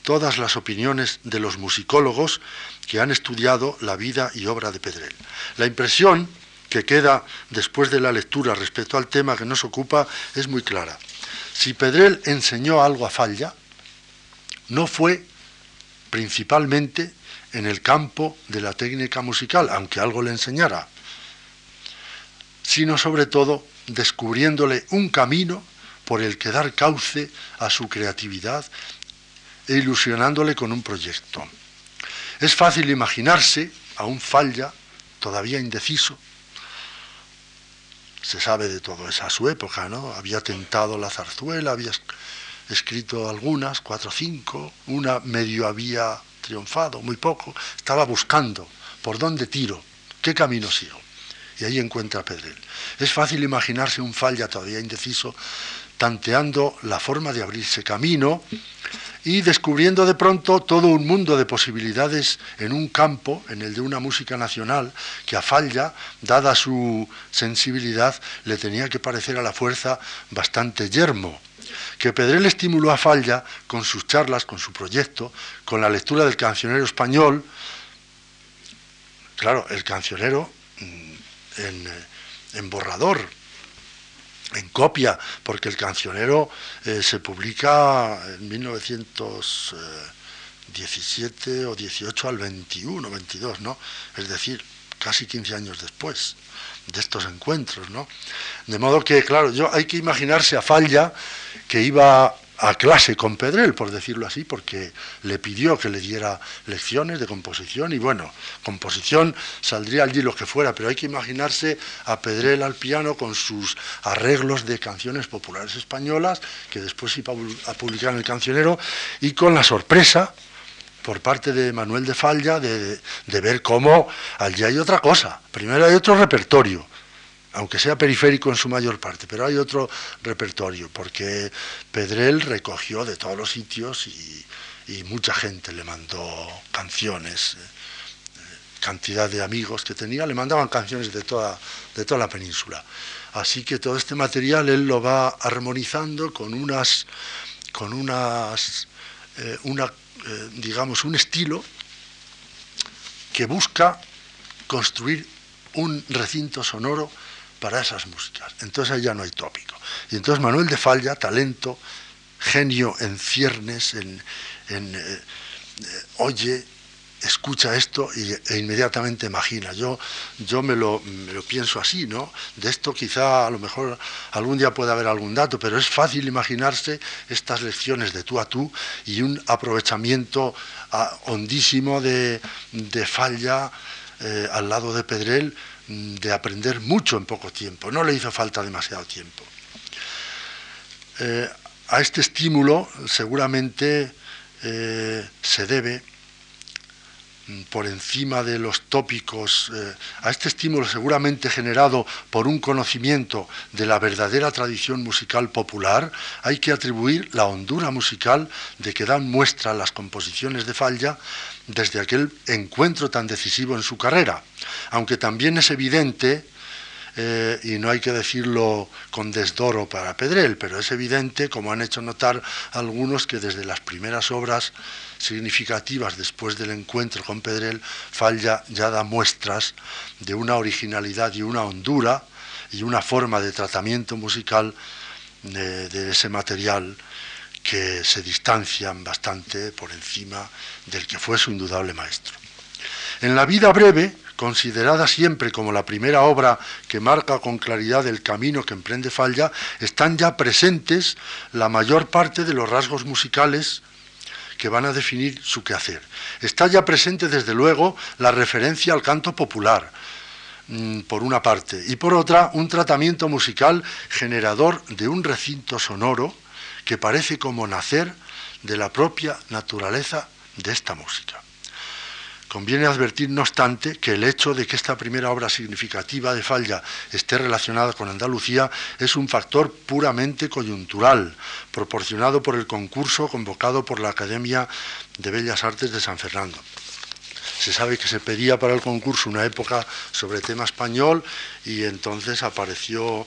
todas las opiniones de los musicólogos que han estudiado la vida y obra de Pedrell. La impresión que queda después de la lectura respecto al tema que nos ocupa es muy clara. Si Pedrell enseñó algo a Falla, no fue principalmente en el campo de la técnica musical, aunque algo le enseñara, sino sobre todo descubriéndole un camino por el que dar cauce a su creatividad e ilusionándole con un proyecto. Es fácil imaginarse a un Falla todavía indeciso, se sabe de todo esa su época, ¿no? Había tentado la zarzuela, había escrito algunas, cuatro o cinco, una medio había triunfado, muy poco, estaba buscando por dónde tiro, qué camino sigo. Y ahí encuentra a Pedrell. Es fácil imaginarse un falla todavía indeciso, tanteando la forma de abrirse camino y descubriendo de pronto todo un mundo de posibilidades en un campo, en el de una música nacional, que a Falla, dada su sensibilidad, le tenía que parecer a la fuerza bastante yermo. Que Pedrell estimuló a Falla con sus charlas, con su proyecto, con la lectura del cancionero español. Claro, el cancionero mm, en, en borrador, en copia, porque el cancionero eh, se publica en 1917 o 18 al 21, 22, ¿no? Es decir, casi 15 años después de estos encuentros, ¿no? De modo que, claro, yo hay que imaginarse a Falla que iba a clase con Pedrell, por decirlo así, porque le pidió que le diera lecciones de composición y bueno, composición saldría allí lo que fuera, pero hay que imaginarse a Pedrell al piano con sus arreglos de canciones populares españolas, que después iba a publicar en el cancionero, y con la sorpresa por parte de Manuel de Falla de, de ver cómo allí hay otra cosa. Primero hay otro repertorio aunque sea periférico en su mayor parte, pero hay otro repertorio, porque Pedrell recogió de todos los sitios y, mucha gente le mandó canciones, eh, cantidad de amigos que tenía, le mandaban canciones de toda, de toda la península. Así que todo este material él lo va armonizando con unas, con unas, eh, una, eh, digamos, un estilo que busca construir un recinto sonoro para esas músicas. Entonces ahí ya no hay tópico. Y entonces Manuel de Falla, talento, genio en ciernes, en, eh, oye, escucha esto y, e inmediatamente imagina. Yo, yo me, lo, me, lo, pienso así, ¿no? De esto quizá a lo mejor algún día pueda haber algún dato, pero es fácil imaginarse estas lecciones de tú a tú y un aprovechamiento ah, hondísimo de, de Falla eh, al lado de Pedrell de aprender mucho en poco tiempo, no le hizo falta demasiado tiempo. Eh, a este estímulo seguramente eh, se debe mm, por encima de los tópicos, eh, a este estímulo seguramente generado por un conocimiento de la verdadera tradición musical popular, hay que atribuir la hondura musical de que dan muestra las composiciones de Falla desde aquel encuentro tan decisivo en su carrera, aunque también es evidente eh, y no hay que decirlo con desdoro para Pedrel, pero es evidente, como han hecho notar algunos, que desde las primeras obras significativas después del encuentro con Pedrel, Falla ya da muestras de una originalidad y una hondura y una forma de tratamiento musical de ese material que se distancian bastante por encima del que fue su indudable maestro. En la vida breve, considerada siempre como la primera obra que marca con claridad el camino que emprende Falla, están ya presentes la mayor parte de los rasgos musicales que van a definir su quehacer. Está ya presente, desde luego, la referencia al canto popular, mm, por una parte, y por otra, un tratamiento musical generador de un recinto sonoro que parece como nacer de la propia naturaleza de esta música. Conviene advertir, no obstante, que el hecho de que esta primera obra significativa de Falla esté relacionada con Andalucía es un factor puramente coyuntural, proporcionado por el concurso convocado por la Academia de Bellas Artes de San Fernando. Se sabe que se pedía para el concurso una época sobre tema español y entonces apareció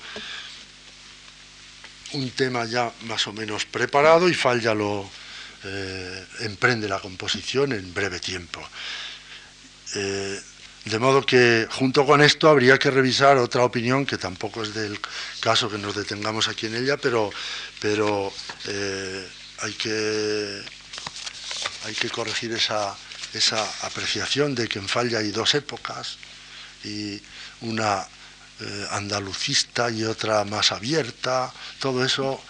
un tema ya más o menos preparado y Falla lo eh, emprende la composición en breve tiempo. Eh, de modo que junto con esto habría que revisar otra opinión que tampoco es del caso que nos detengamos aquí en ella, pero, pero eh, hay, que, hay que corregir esa, esa apreciación de que en Falla hay dos épocas y una eh, andalucista y otra más abierta, todo eso,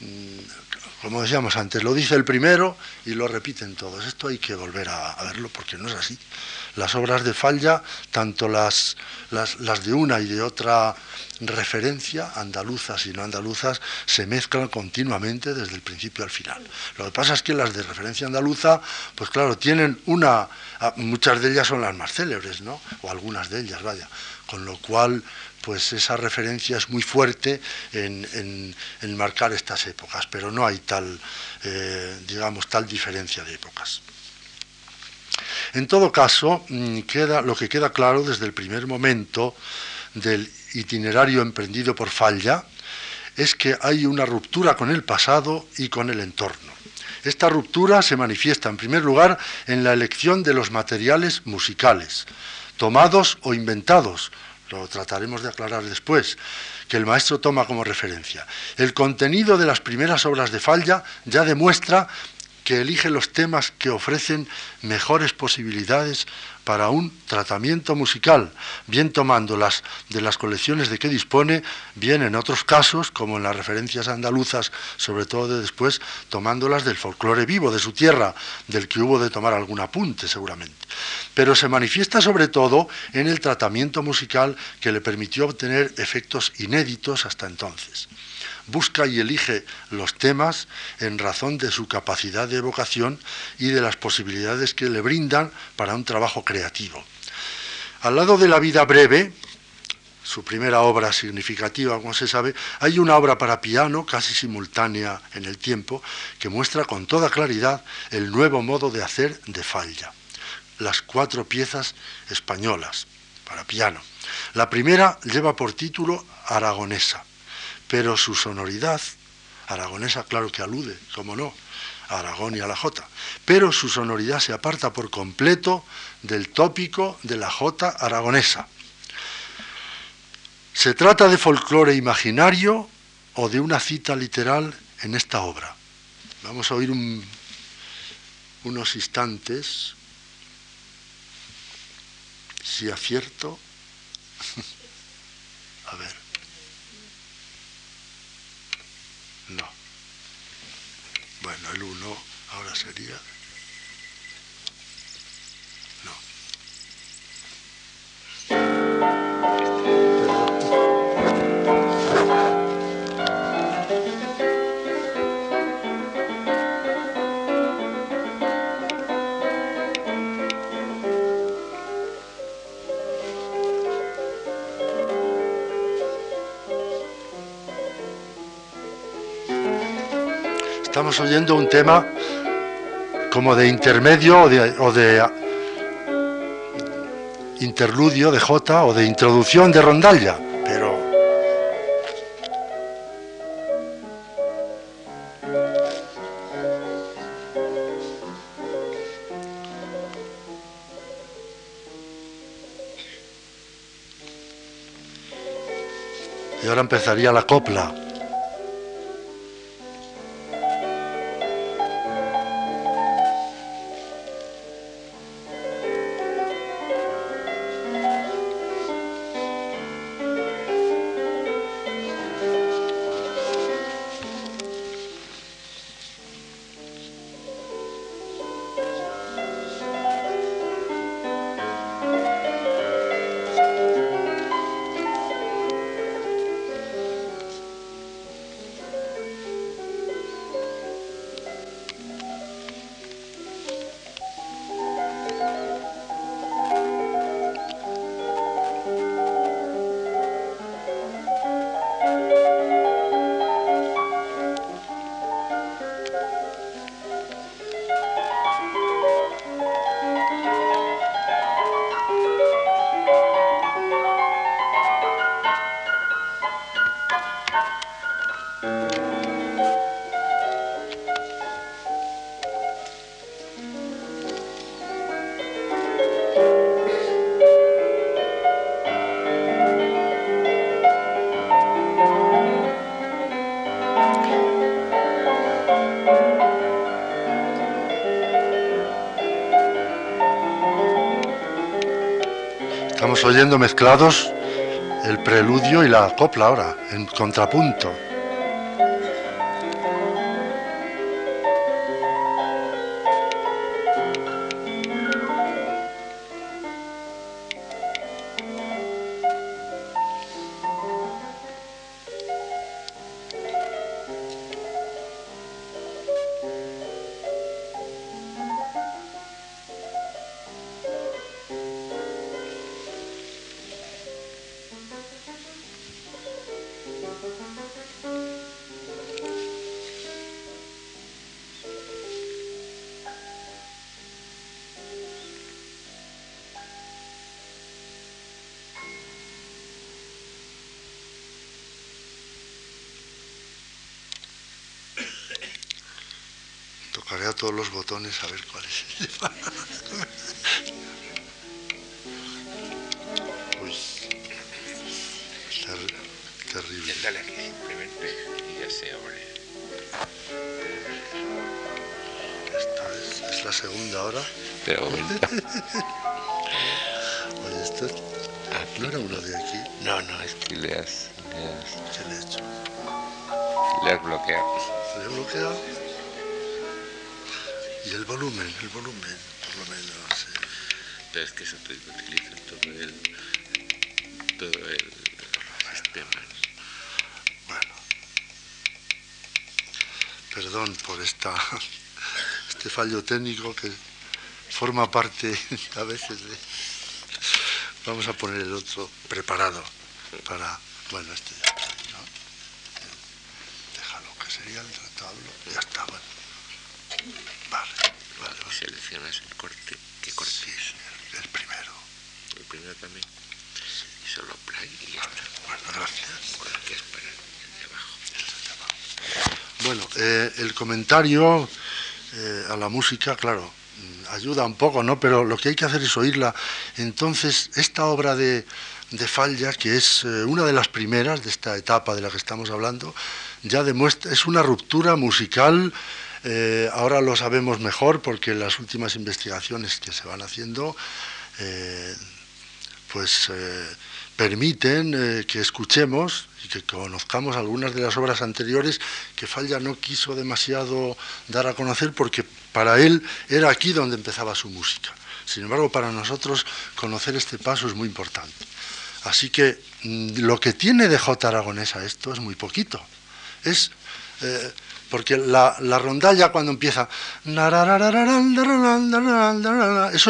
mm, como decíamos antes, lo dice el primero y lo repiten todos. Esto hay que volver a, verlo porque no es así. Las obras de Falla, tanto las, las, de una y de otra referencia, andaluzas y no andaluzas, se mezclan continuamente desde el principio al final. Lo que pasa es que las de referencia andaluza, pues claro, tienen una, ah, muchas de ellas son las más célebres, ¿no? O algunas de ellas, vaya. Con lo cual, pues esa referencia es muy fuerte en, marcar estas épocas, pero no hay tal, eh, digamos, tal diferencia de épocas. En todo caso, mm, queda, lo que queda claro desde el primer momento del itinerario emprendido por Falla es que hay una ruptura con el pasado y con el entorno. Esta ruptura se manifiesta en primer lugar en la elección de los materiales musicales, tomados o inventados, lo trataremos de aclarar después, que el maestro toma como referencia. El contenido de las primeras obras de Falla ya demuestra que elige los temas que ofrecen mejores posibilidades para un tratamiento musical, bien tomando las de las colecciones de que dispone, bien en otros casos, como en las referencias andaluzas, sobre todo de después, tomándolas del folclore vivo de su tierra, del que hubo de tomar algún apunte seguramente. Pero se manifiesta sobre todo en el tratamiento musical que le permitió obtener efectos inéditos hasta entonces busca y elige los temas en razón de su capacidad de evocación y de las posibilidades que le brindan para un trabajo creativo. Al lado de la vida breve, su primera obra significativa, como se sabe, hay una obra para piano casi simultánea en el tiempo que muestra con toda claridad el nuevo modo de hacer de Falla. Las cuatro piezas españolas para piano. La primera lleva por título Aragonesa pero su sonoridad, aragonesa claro que alude, como no, a Aragón y a la Jota, pero su sonoridad se aparta por completo del tópico de la Jota aragonesa. Se trata de folclore imaginario o de una cita literal en esta obra. Vamos a oír unos instantes, si acierto. a ver. No. Bueno, el 1 ahora sería... Estamos oyendo un tema como de intermedio o de, interludio de Jota o de introducción de rondalla, pero Y ahora empezaría la copla. Mezclados el preludio y la copla ahora, en contrapunto. Todos los botones a ver cuál es Uy, terrible. dale aquí simplemente y ya se abre. Esta es, es la segunda hora. Pero Oye, esto aquí. no era uno de aquí. No, no, es que le has, le has, ¿Qué le he hecho? le has bloqueado. ¿Le he bloqueado? Y el volumen, el volumen, por lo menos. Pero es que eso te utiliza todo el, todo el sistema. Bueno, perdón por esta, este fallo técnico que forma parte a veces de... Vamos a poner el otro preparado para... Bueno, este ya está, ¿no? Déjalo, que sería el tratarlo. Ya está, bueno. Vale, vale, vale. Seleccionas el corte. ¿Qué corte Sí, es? el, el primero. El primero también. Y solo play y ya está. Bueno, gracias. Con lo que es para el de abajo. Bueno, eh, el comentario eh, a la música, claro, mm, ayuda un poco, ¿no? Pero lo que hay que hacer es oírla. Entonces, esta obra de, de Falla, que es eh, una de las primeras de esta etapa de la que estamos hablando, ya demuestra, es una ruptura musical. eh, ahora lo sabemos mejor porque las últimas investigaciones que se van haciendo, pues permiten eh, que escuchemos y que conozcamos algunas de las obras anteriores que Falla no quiso demasiado dar a conocer porque para él era aquí donde empezaba su música. Sin embargo, para nosotros conocer este paso es muy importante. Así que mm, lo que tiene de J. Aragonesa esto es muy poquito. Es eh, porque la, la rondalla cuando empieza, eso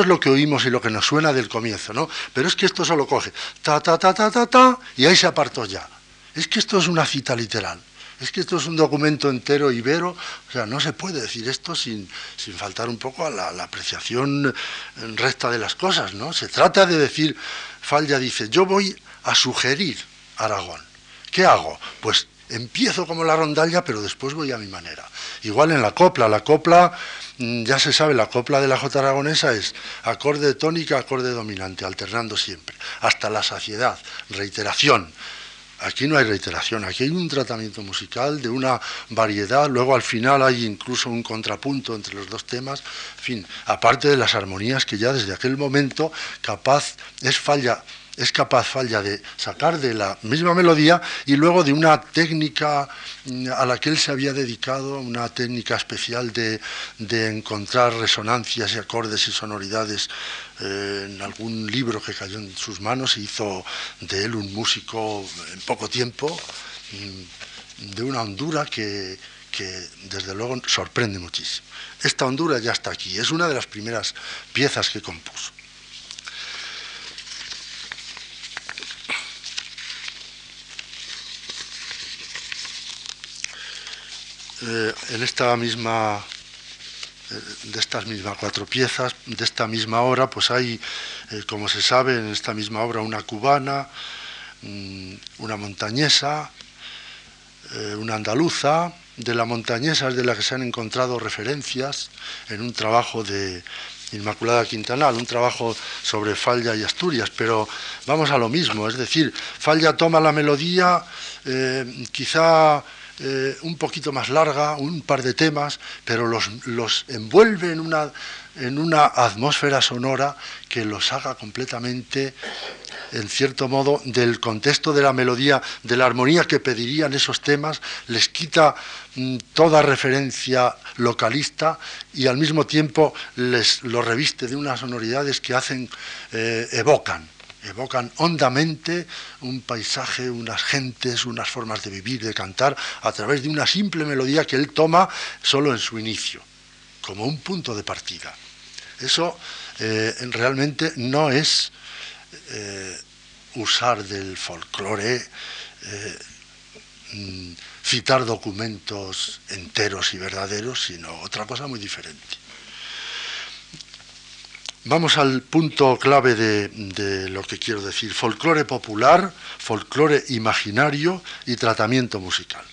es lo que oímos y lo que nos suena del comienzo, ¿no? Pero es que esto solo coge ta ta ta ta ta ta y ahí se apartó ya. Es que esto es una cita literal. Es que esto es un documento entero ibero, o sea, no se puede decir esto sin, sin faltar un poco a la, apreciación recta de las cosas, ¿no? Se trata de decir, Falla dice, yo voy a sugerir Aragón. ¿Qué hago? Pues empiezo como la rondalla, pero después voy a mi manera. Igual en la copla, la copla, mm, ya se sabe, la copla de la J aragonesa es acorde tónica, acorde dominante, alternando siempre, hasta la saciedad, reiteración, Aquí no hay reiteración, aquí hay un tratamiento musical de una variedad, luego al final hay incluso un contrapunto entre los dos temas, en fin, aparte de las armonías que ya desde aquel momento capaz es falla es capaz falla de sacar de la misma melodía y luego de una técnica mm, a la que él se había dedicado, una técnica especial de, encontrar resonancias y acordes y sonoridades eh, en algún libro que cayó en sus manos y hizo de él un músico en poco tiempo mm, de una hondura que, que desde luego sorprende muchísimo. Esta hondura ya está aquí, es una de las primeras piezas que compuso. Eh, en esta misma eh, de estas mismas cuatro piezas, de esta misma obra, pues hay, eh, como se sabe, en esta misma obra una cubana, mm, una montañesa, una andaluza. De la montañesa es de la que se han encontrado referencias en un trabajo de Inmaculada Quintanal, un trabajo sobre Falla y Asturias, pero vamos a lo mismo, es decir, Falla toma la melodía, quizá eh, un poquito más larga, un par de temas, pero los, los envuelve en una, en una atmósfera sonora que los haga completamente, en cierto modo, del contexto de la melodía, de la armonía que pedirían esos temas, les quita mm, toda referencia localista y al mismo tiempo les lo reviste de unas sonoridades que hacen, eh, evocan evocan hondamente un paisaje, unas gentes, unas formas de vivir, de cantar, a través de una simple melodía que él toma solo en su inicio, como un punto de partida. Eso eh, realmente no es eh, usar del folclore, eh, mm, citar documentos enteros y verdaderos, sino otra cosa muy diferente. Vamos al punto clave de, lo que quiero decir. Folclore popular, folclore imaginario y tratamiento musical.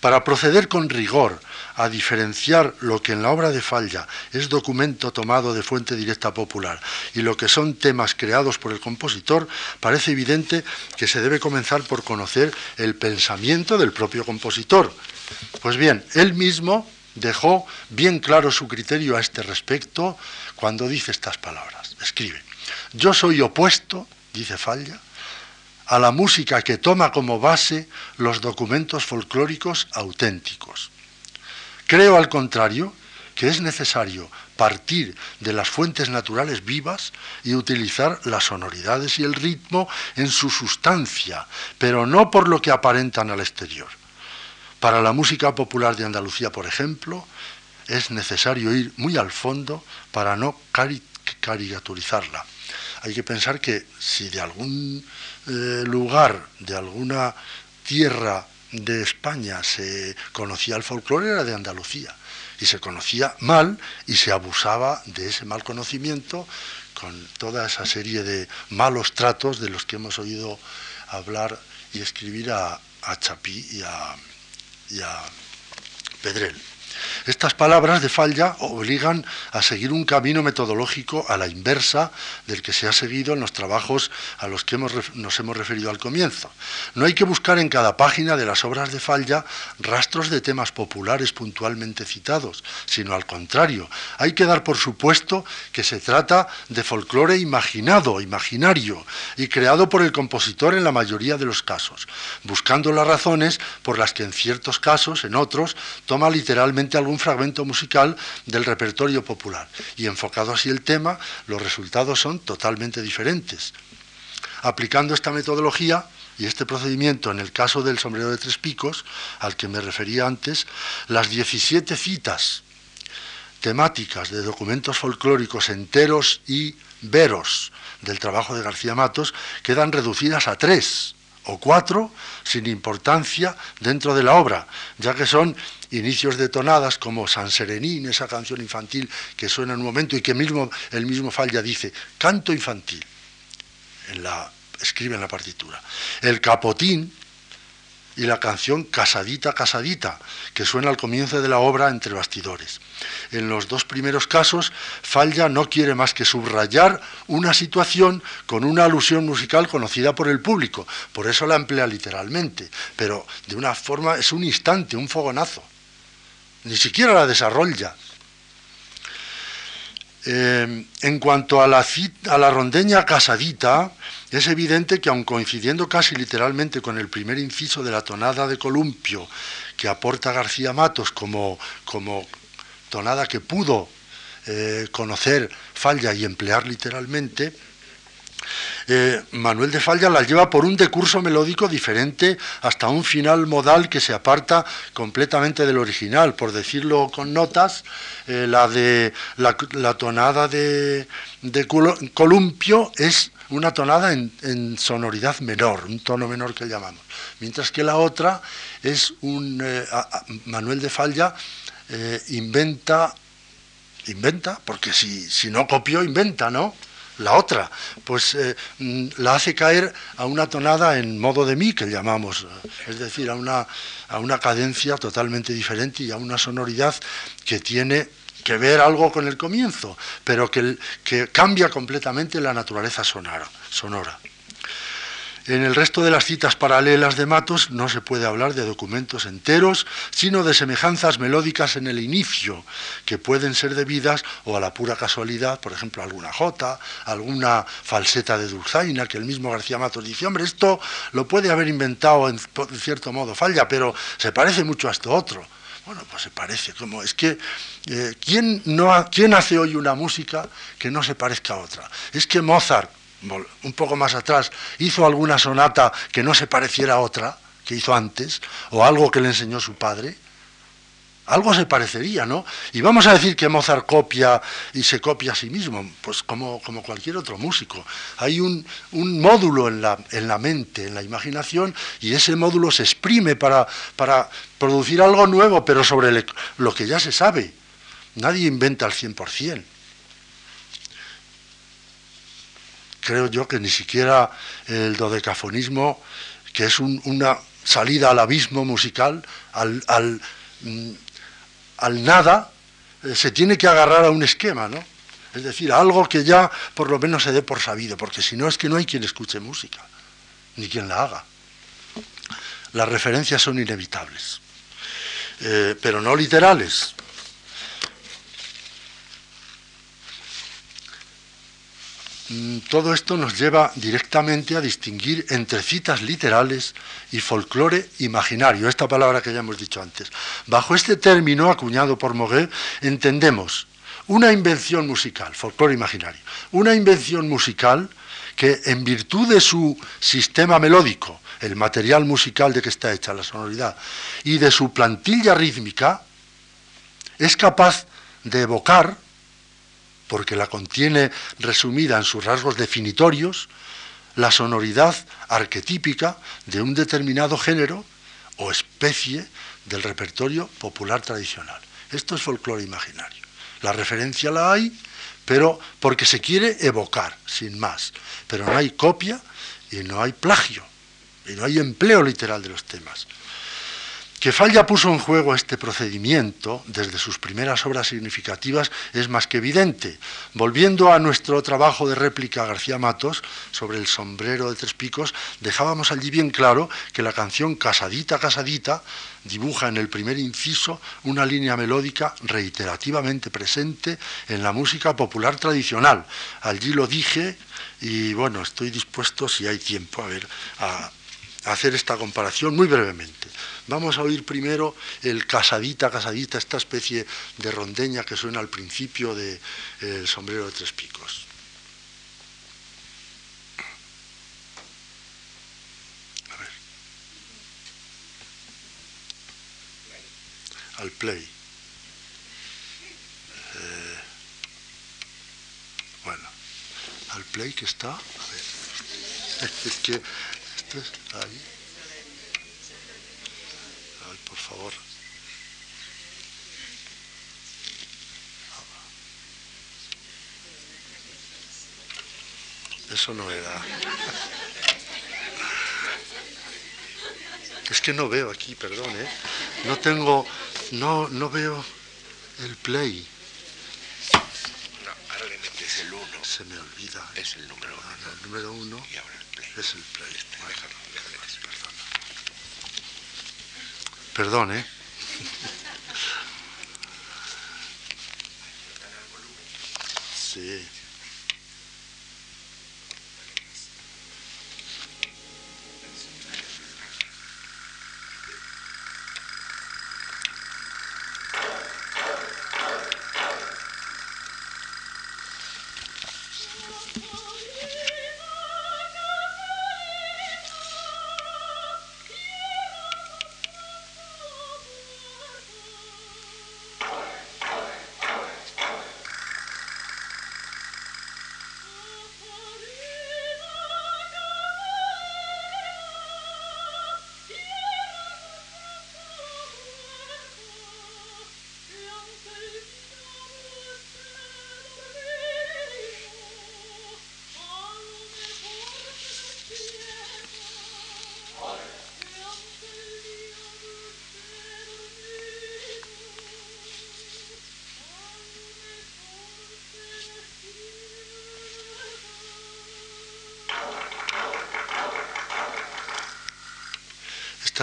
Para proceder con rigor a diferenciar lo que en la obra de Falla es documento tomado de fuente directa popular y lo que son temas creados por el compositor, parece evidente que se debe comenzar por conocer el pensamiento del propio compositor. Pues bien, él mismo dejó bien claro su criterio a este respecto cuando dice estas palabras. Escribe, yo soy opuesto, dice Falla, a la música que toma como base los documentos folclóricos auténticos. Creo, al contrario, que es necesario partir de las fuentes naturales vivas y utilizar las sonoridades y el ritmo en su sustancia, pero no por lo que aparentan al exterior. Para la música popular de Andalucía, por ejemplo, es necesario ir muy al fondo para no caricaturizarla. Hay que pensar que si de algún eh, lugar, de alguna tierra de España se conocía el folclore, era de Andalucía. Y se conocía mal y se abusaba de ese mal conocimiento con toda esa serie de malos tratos de los que hemos oído hablar y escribir a, a Chapí y a, y a Pedrel. Estas palabras de Falla obligan a seguir un camino metodológico a la inversa del que se ha seguido en los trabajos a los que nos hemos referido al comienzo. No hay que buscar en cada página de las obras de Falla rastros de temas populares puntualmente citados, sino al contrario, hay que dar por supuesto que se trata de folclore imaginado, imaginario, y creado por el compositor en la mayoría de los casos, buscando las razones por las que en ciertos casos, en otros, toma literalmente algún fragmento musical del repertorio popular. Y enfocado así el tema, los resultados son totalmente diferentes. Aplicando esta metodología, y este procedimiento en el caso del sombrero de tres picos, al que me refería antes, las 17 citas temáticas de documentos folclóricos enteros y veros del trabajo de García Matos quedan reducidas a tres o cuatro sin importancia dentro de la obra, ya que son inicios de tonadas como San Serenín, esa canción infantil que suena en un momento y que mismo, el mismo Falla dice, canto infantil, en la, escribe en la partitura. El capotín, y la canción Casadita, Casadita, que suena al comienzo de la obra entre bastidores. En los dos primeros casos, Falla no quiere más que subrayar una situación con una alusión musical conocida por el público, por eso la emplea literalmente, pero de una forma es un instante, un fogonazo. Ni siquiera la desarrolla. Eh, en cuanto a la, rondeña casadita, es evidente que aun coincidiendo casi literalmente con el primer inciso de la tonada de columpio que aporta García Matos como, como tonada que pudo eh, conocer Falla y emplear literalmente, eh, Manuel de Falla la lleva por un decurso melódico diferente hasta un final modal que se aparta completamente del original. Por decirlo con notas, eh, la de la, tonada de, de, columpio es una tonada en, sonoridad menor, un tono menor que llamamos, mientras que la otra es un eh, Manuel de Falla inventa inventa, porque si, si no copió, inventa, ¿no? La otra, pues eh, mm, la hace caer a una tonada en modo de mi, que llamamos, eh, es decir, a una, a una cadencia totalmente diferente y a una sonoridad que tiene que ver algo con el comienzo, pero que, que cambia completamente la naturaleza sonora. En el resto de las citas paralelas de Matos no se puede hablar de documentos enteros, sino de semejanzas melódicas en el inicio, que pueden ser debidas o a la pura casualidad, por ejemplo, alguna jota, alguna falseta de dulzaina, que el mismo García Matos dice, hombre, esto lo puede haber inventado en cierto modo falla, pero se parece mucho a esto otro. Bueno, pues se parece, como es que eh, ¿quién, no ¿quién hace hoy una música que no se parezca a otra? Es que Mozart un poco más atrás, hizo alguna sonata que no se pareciera a otra que hizo antes, o algo que le enseñó su padre, algo se parecería, ¿no? Y vamos a decir que Mozart copia y se copia a sí mismo, pues como, como cualquier otro músico. Hay un, módulo en la, en la, mente, en la imaginación, y ese módulo se exprime para, para producir algo nuevo, pero sobre lo que ya se sabe. Nadie inventa al 100% creo yo que ni siquiera el dodecafonismo, que es una salida al abismo musical, al, mm, nada, eh, se tiene que agarrar a un esquema, ¿no? Es decir, algo que ya por lo menos se dé por sabido, porque si no es que no hay quien escuche música, ni quien la haga. Las referencias son inevitables, eh, pero no literales. Todo esto nos lleva directamente a distinguir entre citas literales y folclore imaginario, esta palabra que ya hemos dicho antes. Bajo este término acuñado por Moguet entendemos una invención musical, folclore imaginario, una invención musical que en virtud de su sistema melódico, el material musical de que está hecha la sonoridad, y de su plantilla rítmica, es capaz de evocar porque la contiene resumida en sus rasgos definitorios, la sonoridad arquetípica de un determinado género o especie del repertorio popular tradicional. Esto es folclore imaginario. La referencia la hay, pero porque se quiere evocar, sin más. Pero no hay copia y no hay plagio, y no hay empleo literal de los temas. Que Falla puso en juego este procedimiento desde sus primeras obras significativas es más que evidente. Volviendo a nuestro trabajo de réplica García Matos sobre el sombrero de tres picos, dejábamos allí bien claro que la canción Casadita, Casadita dibuja en el primer inciso una línea melódica reiterativamente presente en la música popular tradicional. Allí lo dije y bueno, estoy dispuesto, si hay tiempo, a ver, a hacer esta comparación muy brevemente. Vamos a oír primero el casadita, casadita, esta especie de rondeña que suena al principio del de, sombrero de tres picos. A ver. Al play. Eh, bueno, al play que está. A ver. Es que Este ahí. Por favor. Eso no era. Es que no veo aquí, perdón, ¿eh? No tengo, no, no veo el play. No, ahora le metes el 1. Se me olvida. Es el número 1. Ah, no, el número uno Y ahora. Es el. Este, Perdón, ¿eh?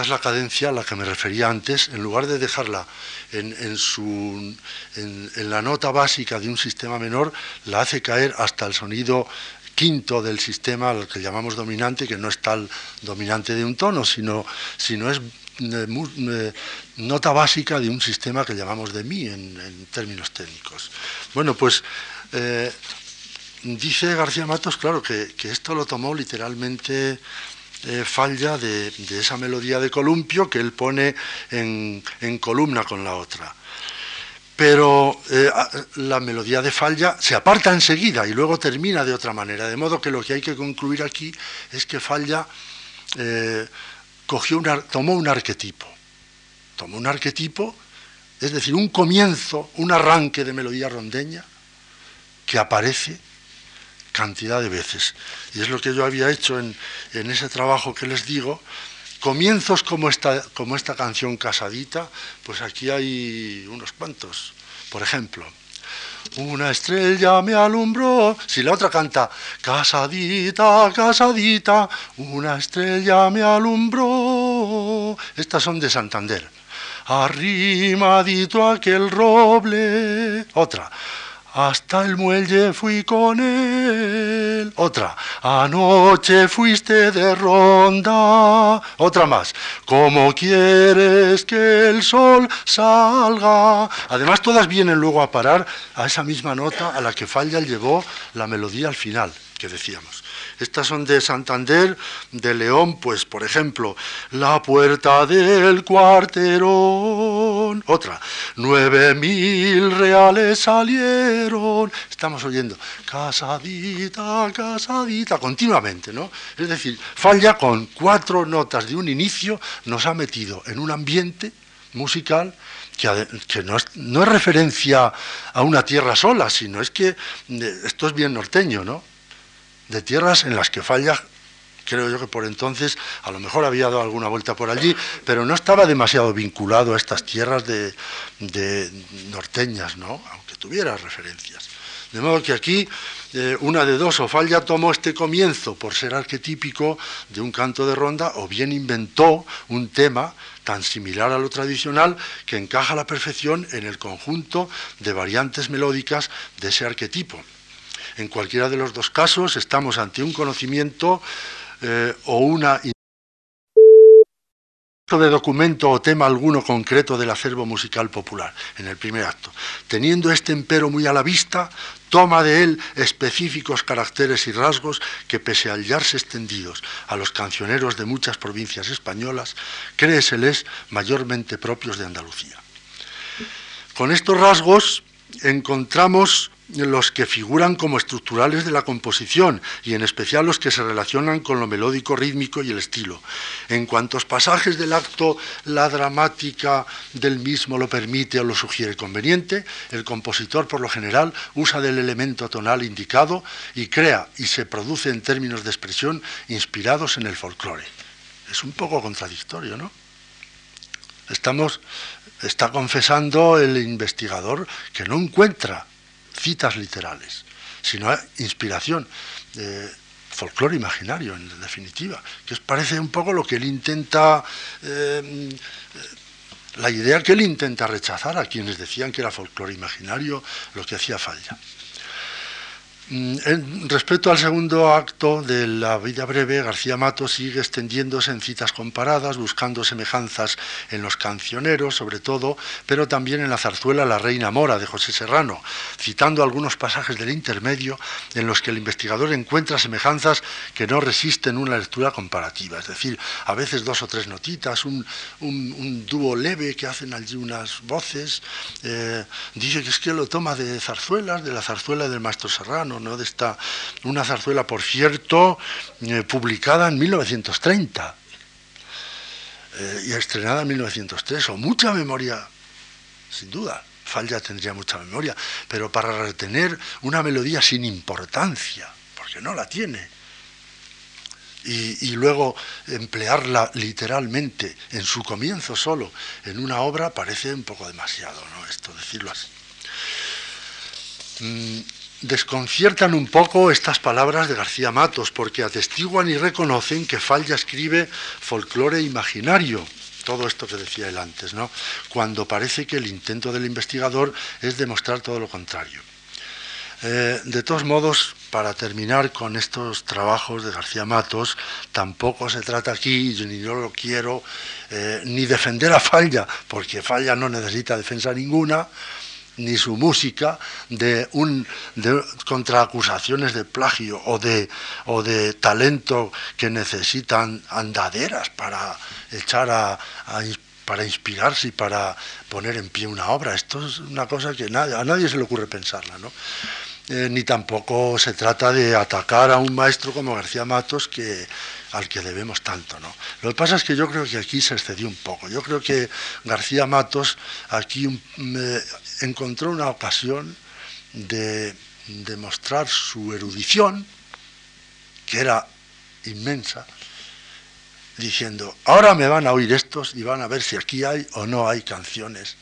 Es la cadencia a la que me refería antes, en lugar de dejarla en, en su, en, la nota básica de un sistema menor, la hace caer hasta el sonido quinto del sistema, al que llamamos dominante, que no es tal dominante de un tono, sino, sino es eh, eh, nota básica de un sistema que llamamos de mi en, en términos técnicos. Bueno, pues eh, dice García Matos, claro, que, que esto lo tomó literalmente eh, falla de, esa melodía de columpio que él pone en, columna con la otra. Pero eh, la melodía de falla se aparta enseguida y luego termina de otra manera. De modo que lo que hay que concluir aquí es que falla eh, cogió un tomó un arquetipo. Tomó un arquetipo, es decir, un comienzo, un arranque de melodía rondeña que aparece cantidad de veces. Y es lo que yo había hecho en, en ese trabajo que les digo. Comienzos como esta, como esta canción Casadita, pues aquí hay unos cuantos. Por ejemplo, una estrella me alumbró. Si la otra canta, casadita, casadita, una estrella me alumbró. Estas son de Santander. Arrimadito aquel roble. Otra. Hasta el muelle fui con él. Otra. Anoche fuiste de ronda. Otra más. ¿Cómo quieres que el sol salga? Además, todas vienen luego a parar a esa misma nota a la que Falla llevó la melodía al final, que decíamos. Estas son de Santander, de León, pues por ejemplo, la puerta del cuarterón. Otra, nueve mil reales salieron. Estamos oyendo, casadita, casadita, continuamente, ¿no? Es decir, Falla con cuatro notas de un inicio nos ha metido en un ambiente musical que, no es referencia a una tierra sola, sino es que eh, esto es bien norteño, ¿no? De tierras en las que falla, creo yo que por entonces a lo mejor había dado alguna vuelta por allí, pero no estaba demasiado vinculado a estas tierras de, norteñas, ¿no? aunque tuviera referencias. De modo que aquí eh, una de dos, o Falla tomó este comienzo por ser arquetípico de un canto de ronda, o bien inventó un tema tan similar a lo tradicional que encaja a la perfección en el conjunto de variantes melódicas de ese arquetipo. En cualquiera de los dos casos estamos ante un conocimiento eh, o una de documento o tema alguno concreto del acervo musical popular en el primer acto. Teniendo este empero muy a la vista, toma de él específicos caracteres y rasgos que pese a hallarse extendidos a los cancioneros de muchas provincias españolas, créeseles mayormente propios de Andalucía. Con estos rasgos encontramos los que figuran como estructurales de la composición y en especial los que se relacionan con lo melódico, rítmico y el estilo. En cuantos pasajes del acto la dramática del mismo lo permite o lo sugiere conveniente, el compositor por lo general usa del elemento tonal indicado y crea y se produce en términos de expresión inspirados en el folclore. Es un poco contradictorio, ¿no? Estamos, está confesando el investigador que no encuentra citas literales, sino inspiración, de folclore imaginario, en definitiva, que parece un poco lo que él intenta, eh, la idea que él intenta rechazar a quienes decían que era folclore imaginario lo que hacía falla. Mm, respecto al segundo acto de la vida breve, García Mato sigue extendiéndose en citas comparadas, buscando semejanzas en los cancioneros, sobre todo, pero también en la zarzuela La Reina Mora de José Serrano, citando algunos pasajes del intermedio en los que el investigador encuentra semejanzas que no resisten una lectura comparativa, es decir, a veces dos o tres notitas, un, dúo leve que hacen allí unas voces, eh, dice que es que lo toma de zarzuelas, de la zarzuela del maestro Serrano, ¿no? De esta, una zarzuela, por cierto, eh, publicada en 1930 eh, y estrenada en 1903, o mucha memoria, sin duda. Falla tendría mucha memoria, pero para retener una melodía sin importancia, porque no la tiene, y, luego emplearla literalmente en su comienzo solo en una obra parece un poco demasiado, ¿no? Esto, decirlo así. Mm, Desconciertan un poco estas palabras de García Matos porque atestiguan y reconocen que Falla escribe folclore imaginario, todo esto que decía él antes, ¿no? cuando parece que el intento del investigador es demostrar todo lo contrario. Eh, de todos modos, para terminar con estos trabajos de García Matos, tampoco se trata aquí, ni yo lo quiero, eh, ni defender a Falla, porque Falla no necesita defensa ninguna, ni su música de un de, contra acusaciones de plagio o de o de talento que necesitan andaderas para echar a, para inspirarse y para poner en pie una obra. Esto es una cosa que a nadie se le ocurre pensarla, ¿no? Eh, ni tampoco se trata de atacar a un maestro como García Matos que al que debemos tanto, ¿no? Lo que pasa es que yo creo que aquí se excedió un poco. Yo creo que García Matos aquí encontró una ocasión de demostrar su erudición, que era inmensa, diciendo, ahora me van a oír estos y van a ver si aquí hay o no hay canciones.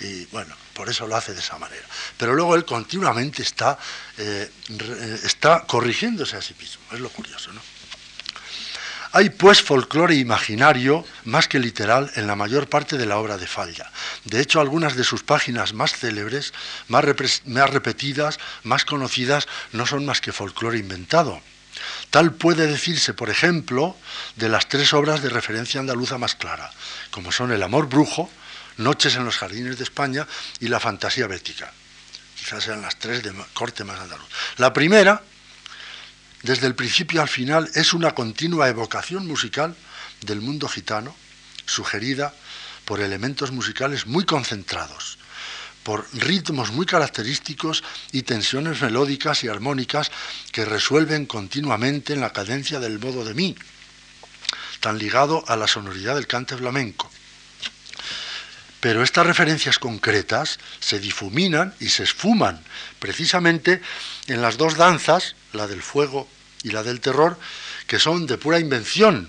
Y bueno, por eso lo hace de esa manera. Pero luego él continuamente está, eh, está corrigiéndose a sí mismo, es lo curioso, ¿no? Hay pues folclore imaginario más que literal en la mayor parte de la obra de Falla. De hecho, algunas de sus páginas más célebres, más, repetidas, más conocidas, no son más que folclore inventado. Tal puede decirse, por ejemplo, de las tres obras de referencia andaluza más clara, como son El amor brujo, Noches en los jardines de España y La fantasía bética. Quizás sean las tres de corte más andaluz. La primera, desde el principio al final, es una continua evocación musical del mundo gitano, sugerida por elementos musicales muy concentrados, por ritmos muy característicos y tensiones melódicas y armónicas que resuelven continuamente en la cadencia del modo de mí, tan ligado a la sonoridad del cante flamenco. Pero estas referencias concretas se difuminan y se esfuman precisamente en las dos danzas, la del fuego y la del terror, que son de pura invención,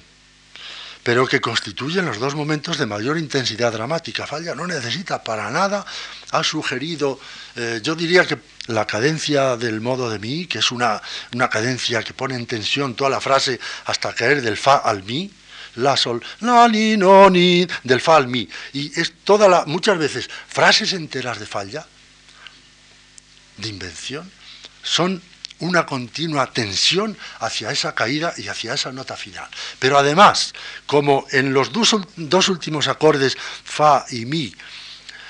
pero que constituyen los dos momentos de mayor intensidad dramática. Falla no necesita para nada, ha sugerido, eh, yo diría que la cadencia del modo de mí, que es una, una cadencia que pone en tensión toda la frase hasta caer del fa al mi, la, sol, la, ni, no, ni, del fa al mi. Y es toda la, muchas veces, frases enteras de falla, de invención, son una continua tensión hacia esa caída y hacia esa nota final. Pero además, como en los dos, últimos acordes, fa y mi,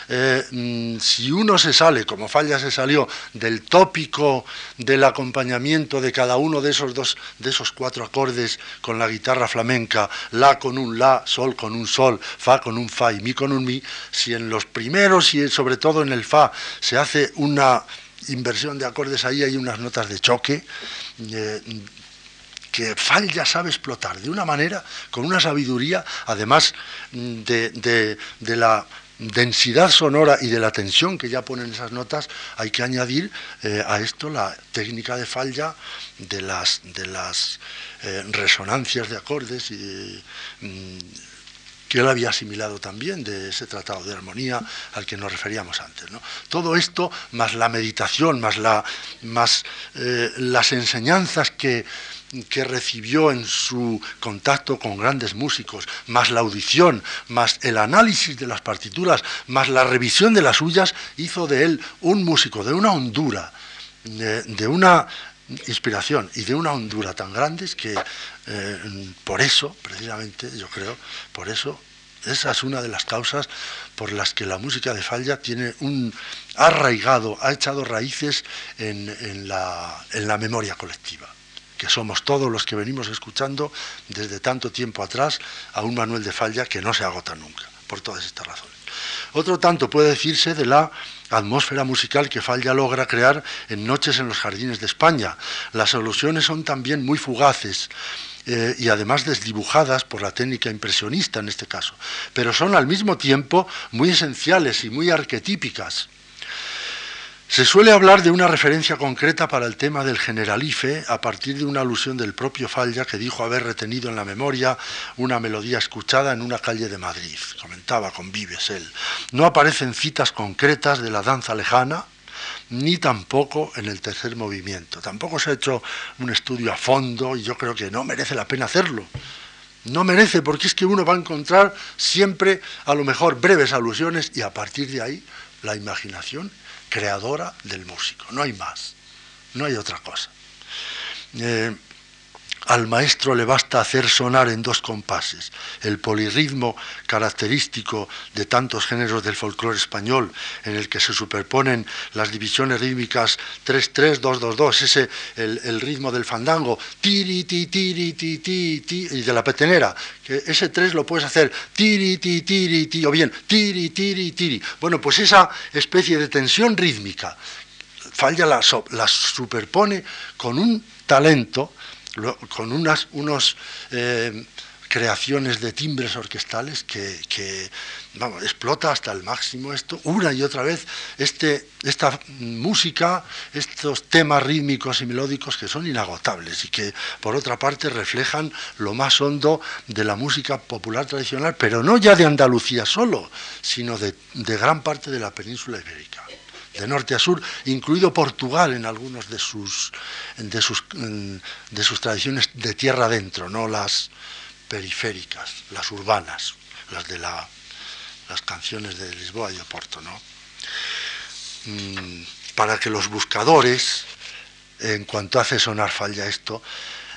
eh, mm, si uno se sale, como Falla se salió, del tópico del acompañamiento de cada uno de esos dos, de esos cuatro acordes con la guitarra flamenca, la con un la, sol con un sol, fa con un fa y mi con un mi, si en los primeros y sobre todo en el fa se hace una inversión de acordes ahí, hay unas notas de choque. Eh, que Falla sabe explotar de una manera, con una sabiduría, además de, la densidad sonora y de la tensión que ya ponen esas notas, hay que añadir eh, a esto la técnica de falla de las, de las eh, resonancias de acordes y, mm, que él había asimilado también de ese tratado de armonía al que nos referíamos antes. Todo esto, más la meditación, más, eh, las enseñanzas que recibió en su contacto con grandes músicos, más la audición, más el análisis de las partituras, más la revisión de las suyas, hizo de él un músico de una hondura, de, una inspiración y de una hondura tan grandes que eh, por eso, precisamente, yo creo, por eso, esa es una de las causas por las que la música de Falla tiene un arraigado, ha echado raíces en la memoria colectiva que somos todos los que venimos escuchando desde tanto tiempo atrás a un Manuel de Falla que no se agota nunca, por todas estas razones. Otro tanto puede decirse de la atmósfera musical que Falla logra crear en Noches en los Jardines de España. Las alusiones son también muy fugaces, eh, y además desdibujadas por la técnica impresionista en este caso, pero son al mismo tiempo muy esenciales y muy arquetípicas. Se suele hablar de una referencia concreta para el tema del generalife a partir de una alusión del propio Falla que dijo haber retenido en la memoria una melodía escuchada en una calle de Madrid. Comentaba con Vives él. No aparecen citas concretas de la danza lejana, ni tampoco en el tercer movimiento. Tampoco se ha hecho un estudio a fondo y yo creo que no merece la pena hacerlo. No merece porque es que uno va a encontrar siempre a lo mejor breves alusiones y a partir de ahí la imaginación creadora del músico, no hay más, no hay otra cosa. Eh, al maestro le basta hacer sonar en dos compases el polirritmo característico de tantos géneros del folclore español, en el que se superponen las divisiones rítmicas 3-3-2-2-2, ese el, ritmo del fandango, tiri ti tiri ti ti ti y de la petenera, que ese 3 lo puedes hacer tiri ti tiri ti o bien tiri tiri tiri. Bueno, pues esa especie de tensión rítmica Falla la, la superpone con un talento con unas unos, eh, creaciones de timbres orquestales que, vamos, explota hasta el máximo esto, una y otra vez, este, esta música, estos temas rítmicos y melódicos que son inagotables y que por otra parte reflejan lo más hondo de la música popular tradicional, pero no ya de Andalucía solo, sino de gran parte de la península ibérica de norte a sur, incluido Portugal en algunos de sus, de sus, de sus tradiciones de tierra adentro, no las periféricas, las urbanas, las de la, las canciones de Lisboa y Oporto, ¿no? Mm, para que los buscadores, en cuanto hace sonar falla esto,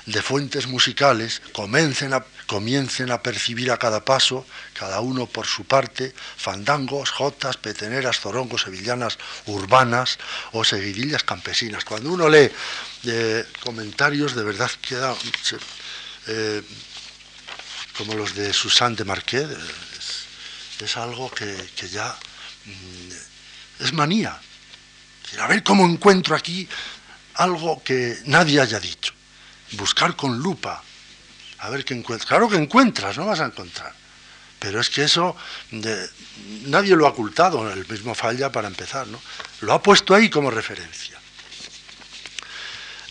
de fuentes musicales comiencen a, comiencen a percibir a cada paso, cada uno por su parte, fandangos, jotas, peteneras, zorongos, sevillanas, urbanas o seguidillas campesinas. Cuando uno lee eh, comentarios, de verdad queda eh, como los de Susanne de Marquet, es, algo que, ya mm, es manía. A ver cómo encuentro aquí algo que nadie haya dicho buscar con lupa, a ver qué encuentras. Claro que encuentras, no vas a encontrar. Pero es que eso nadie lo ha ocultado, el mismo falla para empezar, ¿no? Lo ha puesto ahí como referencia.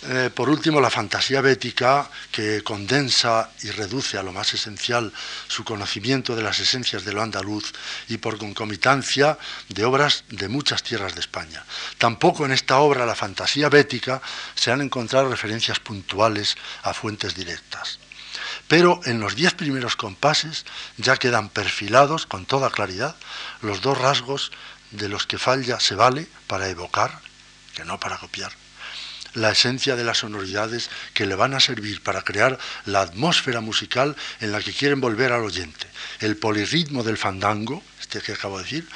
Eh, por último, la fantasía bética, que condensa y reduce a lo más esencial su conocimiento de las esencias de lo andaluz y por concomitancia de obras de muchas tierras de España. Tampoco en esta obra, la fantasía bética, se han encontrado referencias puntuales a fuentes directas. Pero en los diez primeros compases ya quedan perfilados con toda claridad los dos rasgos de los que Falla se vale para evocar, que no para copiar, la esencia de las sonoridades que le van a servir para crear la atmósfera musical en la que quieren volver al oyente. El polirritmo del fandango, este que acabo de decir,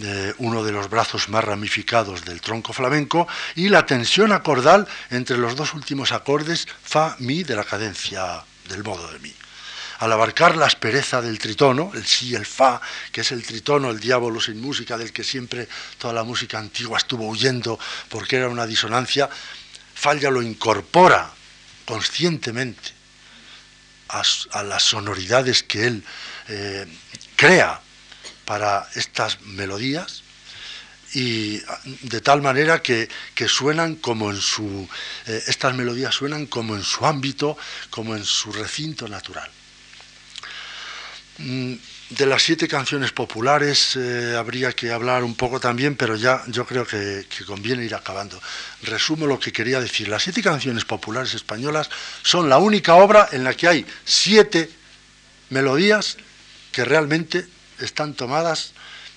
eh, uno de los brazos más ramificados del tronco flamenco, y la tensión acordal entre los dos últimos acordes fa-mi de la cadencia del modo de mi. Al abarcar la aspereza del tritono, el si y el fa, que es el tritono, el diablo sin música, del que siempre toda la música antigua estuvo huyendo porque era una disonancia, Falla lo incorpora conscientemente a, las sonoridades que él eh, crea para estas melodías y de tal manera que, suenan como en su, eh, estas melodías suenan como en su ámbito, como en su recinto natural. Mm, de las siete canciones populares eh, habría que hablar un poco también, pero ya yo creo que, que, conviene ir acabando. Resumo lo que quería decir. Las siete canciones populares españolas son la única obra en la que hay siete melodías que realmente están tomadas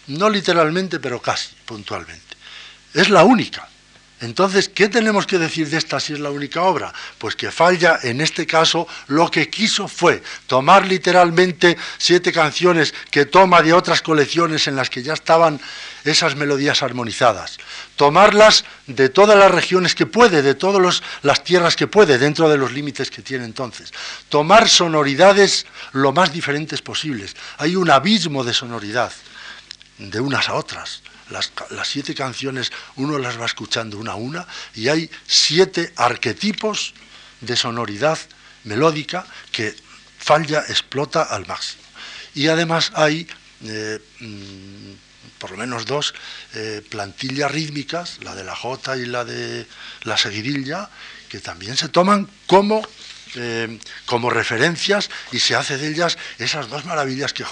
no literalmente, pero casi puntualmente. Es la única. Entonces, ¿qué tenemos que decir de esta si es la única obra? Pues que Falla, en este caso, lo que quiso fue tomar literalmente siete canciones que toma de otras colecciones en las que ya estaban esas melodías armonizadas, tomarlas de todas las regiones que puede, de todas las tierras que puede, dentro de los límites que tiene entonces, tomar sonoridades lo más diferentes posibles. Hay un abismo de sonoridad de unas a otras. Las, siete canciones uno las va escuchando una a una y hay siete arquetipos de sonoridad melódica que Falla explota al máximo. Y además hay eh, mm, por lo menos dos eh, plantillas rítmicas, la de la jota y la de la seguidilla, que también se toman como eh, como referencias y se hace de ellas esas dos maravillas que,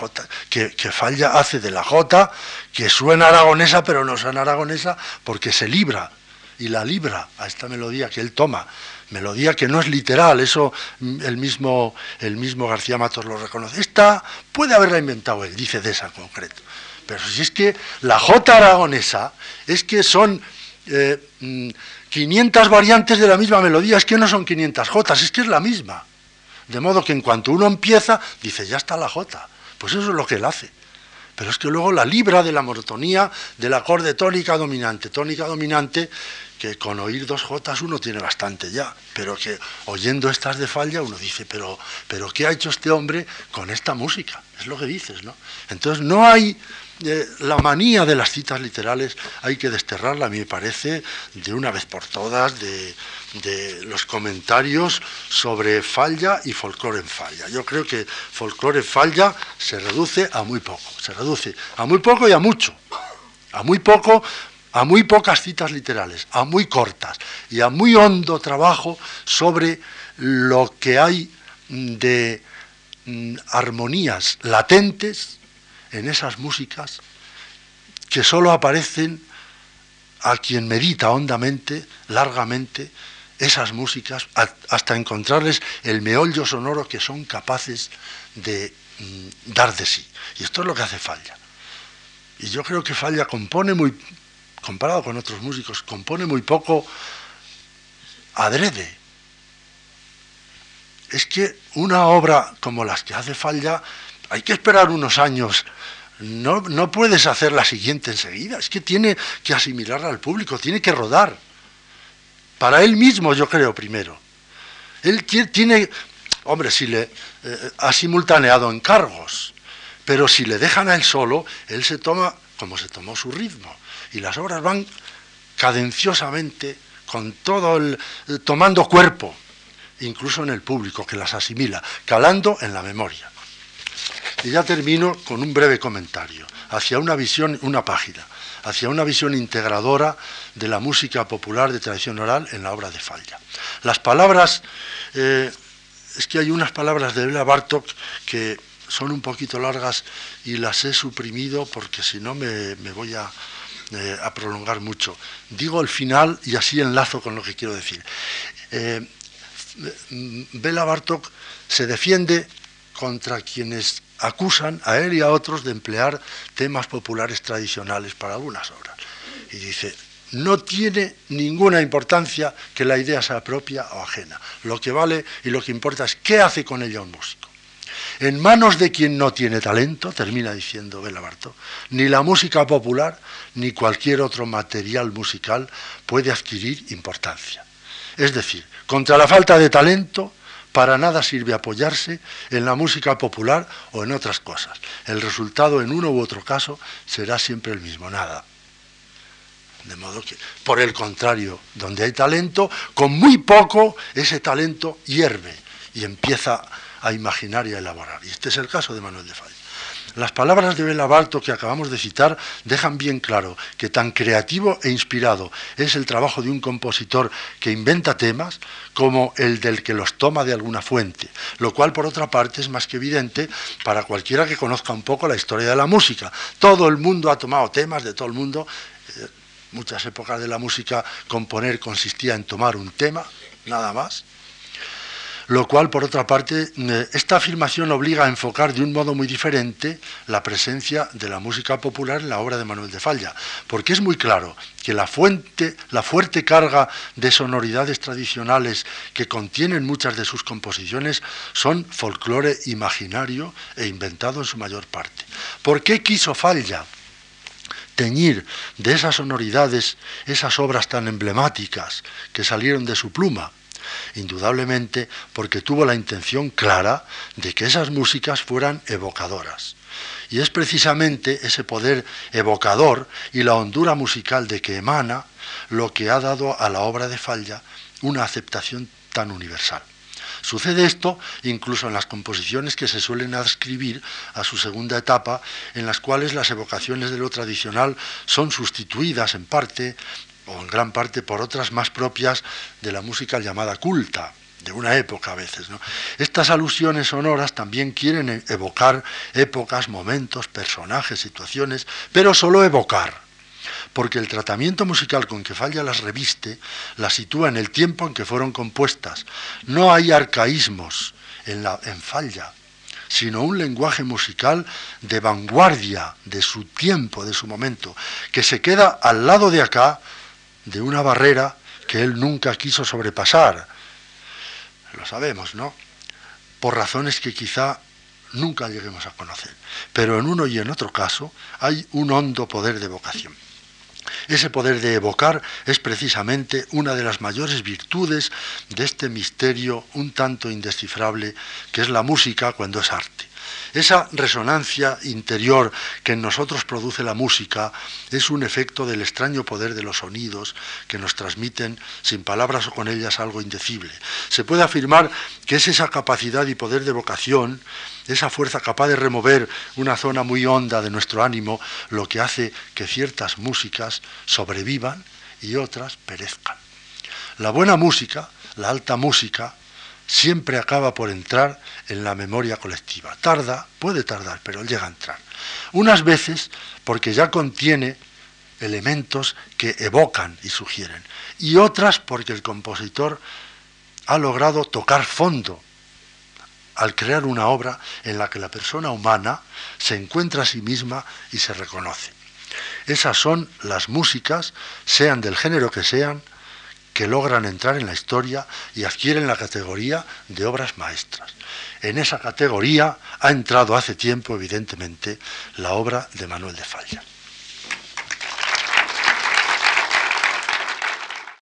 que, Falla hace de la Jota, que suena aragonesa, pero no suena aragonesa porque se libra y la libra a esta melodía que él toma, melodía que no es literal, eso el mismo, el mismo García Matos lo reconoce. Esta puede haberla inventado él, dice de esa en concreto. Pero si es que la Jota aragonesa es que son eh, mm, 500 variantes de la misma melodía, es que no son 500 jotas, es que es la misma. De modo que en cuanto uno empieza, dice, ya está la jota. Pues eso es lo que él hace. Pero es que luego la libra de la monotonía del acorde tónica dominante. Tónica dominante, que con oír dos jotas uno tiene bastante ya, pero que oyendo estas de falla uno dice, pero, pero ¿qué ha hecho este hombre con esta música? Es lo que dices, ¿no? Entonces no hay la manía de las citas literales hay que desterrarla, a mí me parece, de una vez por todas, de, los comentarios sobre falla y folclore en falla. Yo creo que folclore en falla se reduce a muy poco, se reduce a muy poco y a mucho, a muy poco, a muy pocas citas literales, a muy cortas y a muy hondo trabajo sobre lo que hay de mm, armonías latentes en esas músicas que solo aparecen a quien medita hondamente, largamente, esas músicas, hasta encontrarles el meollo sonoro que son capaces de mm, dar de sí. Y esto es lo que hace Falla. Y yo creo que Falla compone muy, comparado con otros músicos, compone muy poco adrede. Es que una obra como las que hace Falla hay que esperar unos años. No, no puedes hacer la siguiente enseguida. Es que tiene que asimilarla al público, tiene que rodar. Para él mismo, yo creo, primero. Él tiene, hombre, si le eh, ha simultaneado encargos, pero si le dejan a él solo, él se toma como se tomó su ritmo. Y las obras van cadenciosamente, con todo el. tomando cuerpo, incluso en el público, que las asimila, calando en la memoria. Y ya termino con un breve comentario, hacia una visión, una página, hacia una visión integradora de la música popular de tradición oral en la obra de Falla. Las palabras, eh, es que hay unas palabras de Bela Bartok que son un poquito largas y las he suprimido porque si no me, voy a, eh, prolongar mucho. Digo el final y así enlazo con lo que quiero decir. Eh, Bela Bartok se defiende contra quienes acusan a él y a otros de emplear temas populares tradicionales para algunas obras. Y dice, no tiene ninguna importancia que la idea sea propia o ajena. Lo que vale y lo que importa es qué hace con ella un músico. En manos de quien no tiene talento, termina diciendo Bela Bartok, ni la música popular ni cualquier otro material musical puede adquirir importancia. Es decir, contra la falta de talento para nada sirve apoyarse en la música popular o en otras cosas. El resultado en uno u otro caso será siempre el mismo, nada. De modo que, por el contrario, donde hay talento, con muy poco ese talento hierve y empieza a imaginar y a elaborar. Y este es el caso de Manuel de Falla. Las palabras de Bela Bartok que acabamos de citar dejan bien claro que tan creativo e inspirado es el trabajo de un compositor que inventa temas como el del que los toma de alguna fuente, lo cual por otra parte es más que evidente para cualquiera que conozca un poco la historia de la música. Todo el mundo ha tomado temas de todo el mundo. Eh, muchas épocas de la música componer consistía en tomar un tema, nada más lo cual, por otra parte, eh, esta afirmación obliga a enfocar de un modo muy diferente la presencia de la música popular en la obra de Manuel de Falla, porque es muy claro que la, fuente, la fuerte carga de sonoridades tradicionales que contienen muchas de sus composiciones son folclore imaginario e inventado en su mayor parte. ¿Por qué quiso Falla? teñir de esas sonoridades esas obras tan emblemáticas que salieron de su pluma, indudablemente porque tuvo la intención clara de que esas músicas fueran evocadoras. Y es precisamente ese poder evocador y la hondura musical de que emana lo que ha dado a la obra de Falla una aceptación tan universal. Sucede esto incluso en las composiciones que se suelen adscribir a su segunda etapa, en las cuales las evocaciones de lo tradicional son sustituidas en parte o en gran parte por otras más propias de la música llamada culta, de una época a veces. Estas alusiones sonoras también quieren e-, evocar épocas, momentos, personajes, situaciones, pero solo evocar, porque el tratamiento musical con que Falla las reviste las sitúa en el tiempo en que fueron compuestas. No hay arcaísmos en, la, en Falla, sino un lenguaje musical de vanguardia de su tiempo, de su momento, que se queda al lado de acá de una barrera que él nunca quiso sobrepasar. Lo sabemos, ¿no? Por razones que quizá nunca lleguemos a conocer. Pero en uno y en otro caso hay un hondo poder de vocación. Ese poder de evocar es precisamente una de las mayores virtudes de este misterio un tanto indescifrable que es la música cuando es arte. Esa resonancia interior que en nosotros produce la música es un efecto del extraño poder de los sonidos que nos transmiten sin palabras o con ellas algo indecible. Se puede afirmar que es esa capacidad y poder de vocación, esa fuerza capaz de remover una zona muy honda de nuestro ánimo, lo que hace que ciertas músicas sobrevivan y otras perezcan. La buena música, la alta música, siempre acaba por entrar en la memoria colectiva. Tarda, puede tardar, pero llega a entrar. Unas veces porque ya contiene elementos que evocan y sugieren, y otras porque el compositor ha logrado tocar fondo al crear una obra en la que la persona humana se encuentra a sí misma y se reconoce. Esas son las músicas, sean del género que sean, que logran entrar en la historia y adquieren la categoría de obras maestras. En esa categoría ha entrado hace tiempo, evidentemente, la obra de Manuel de Falla.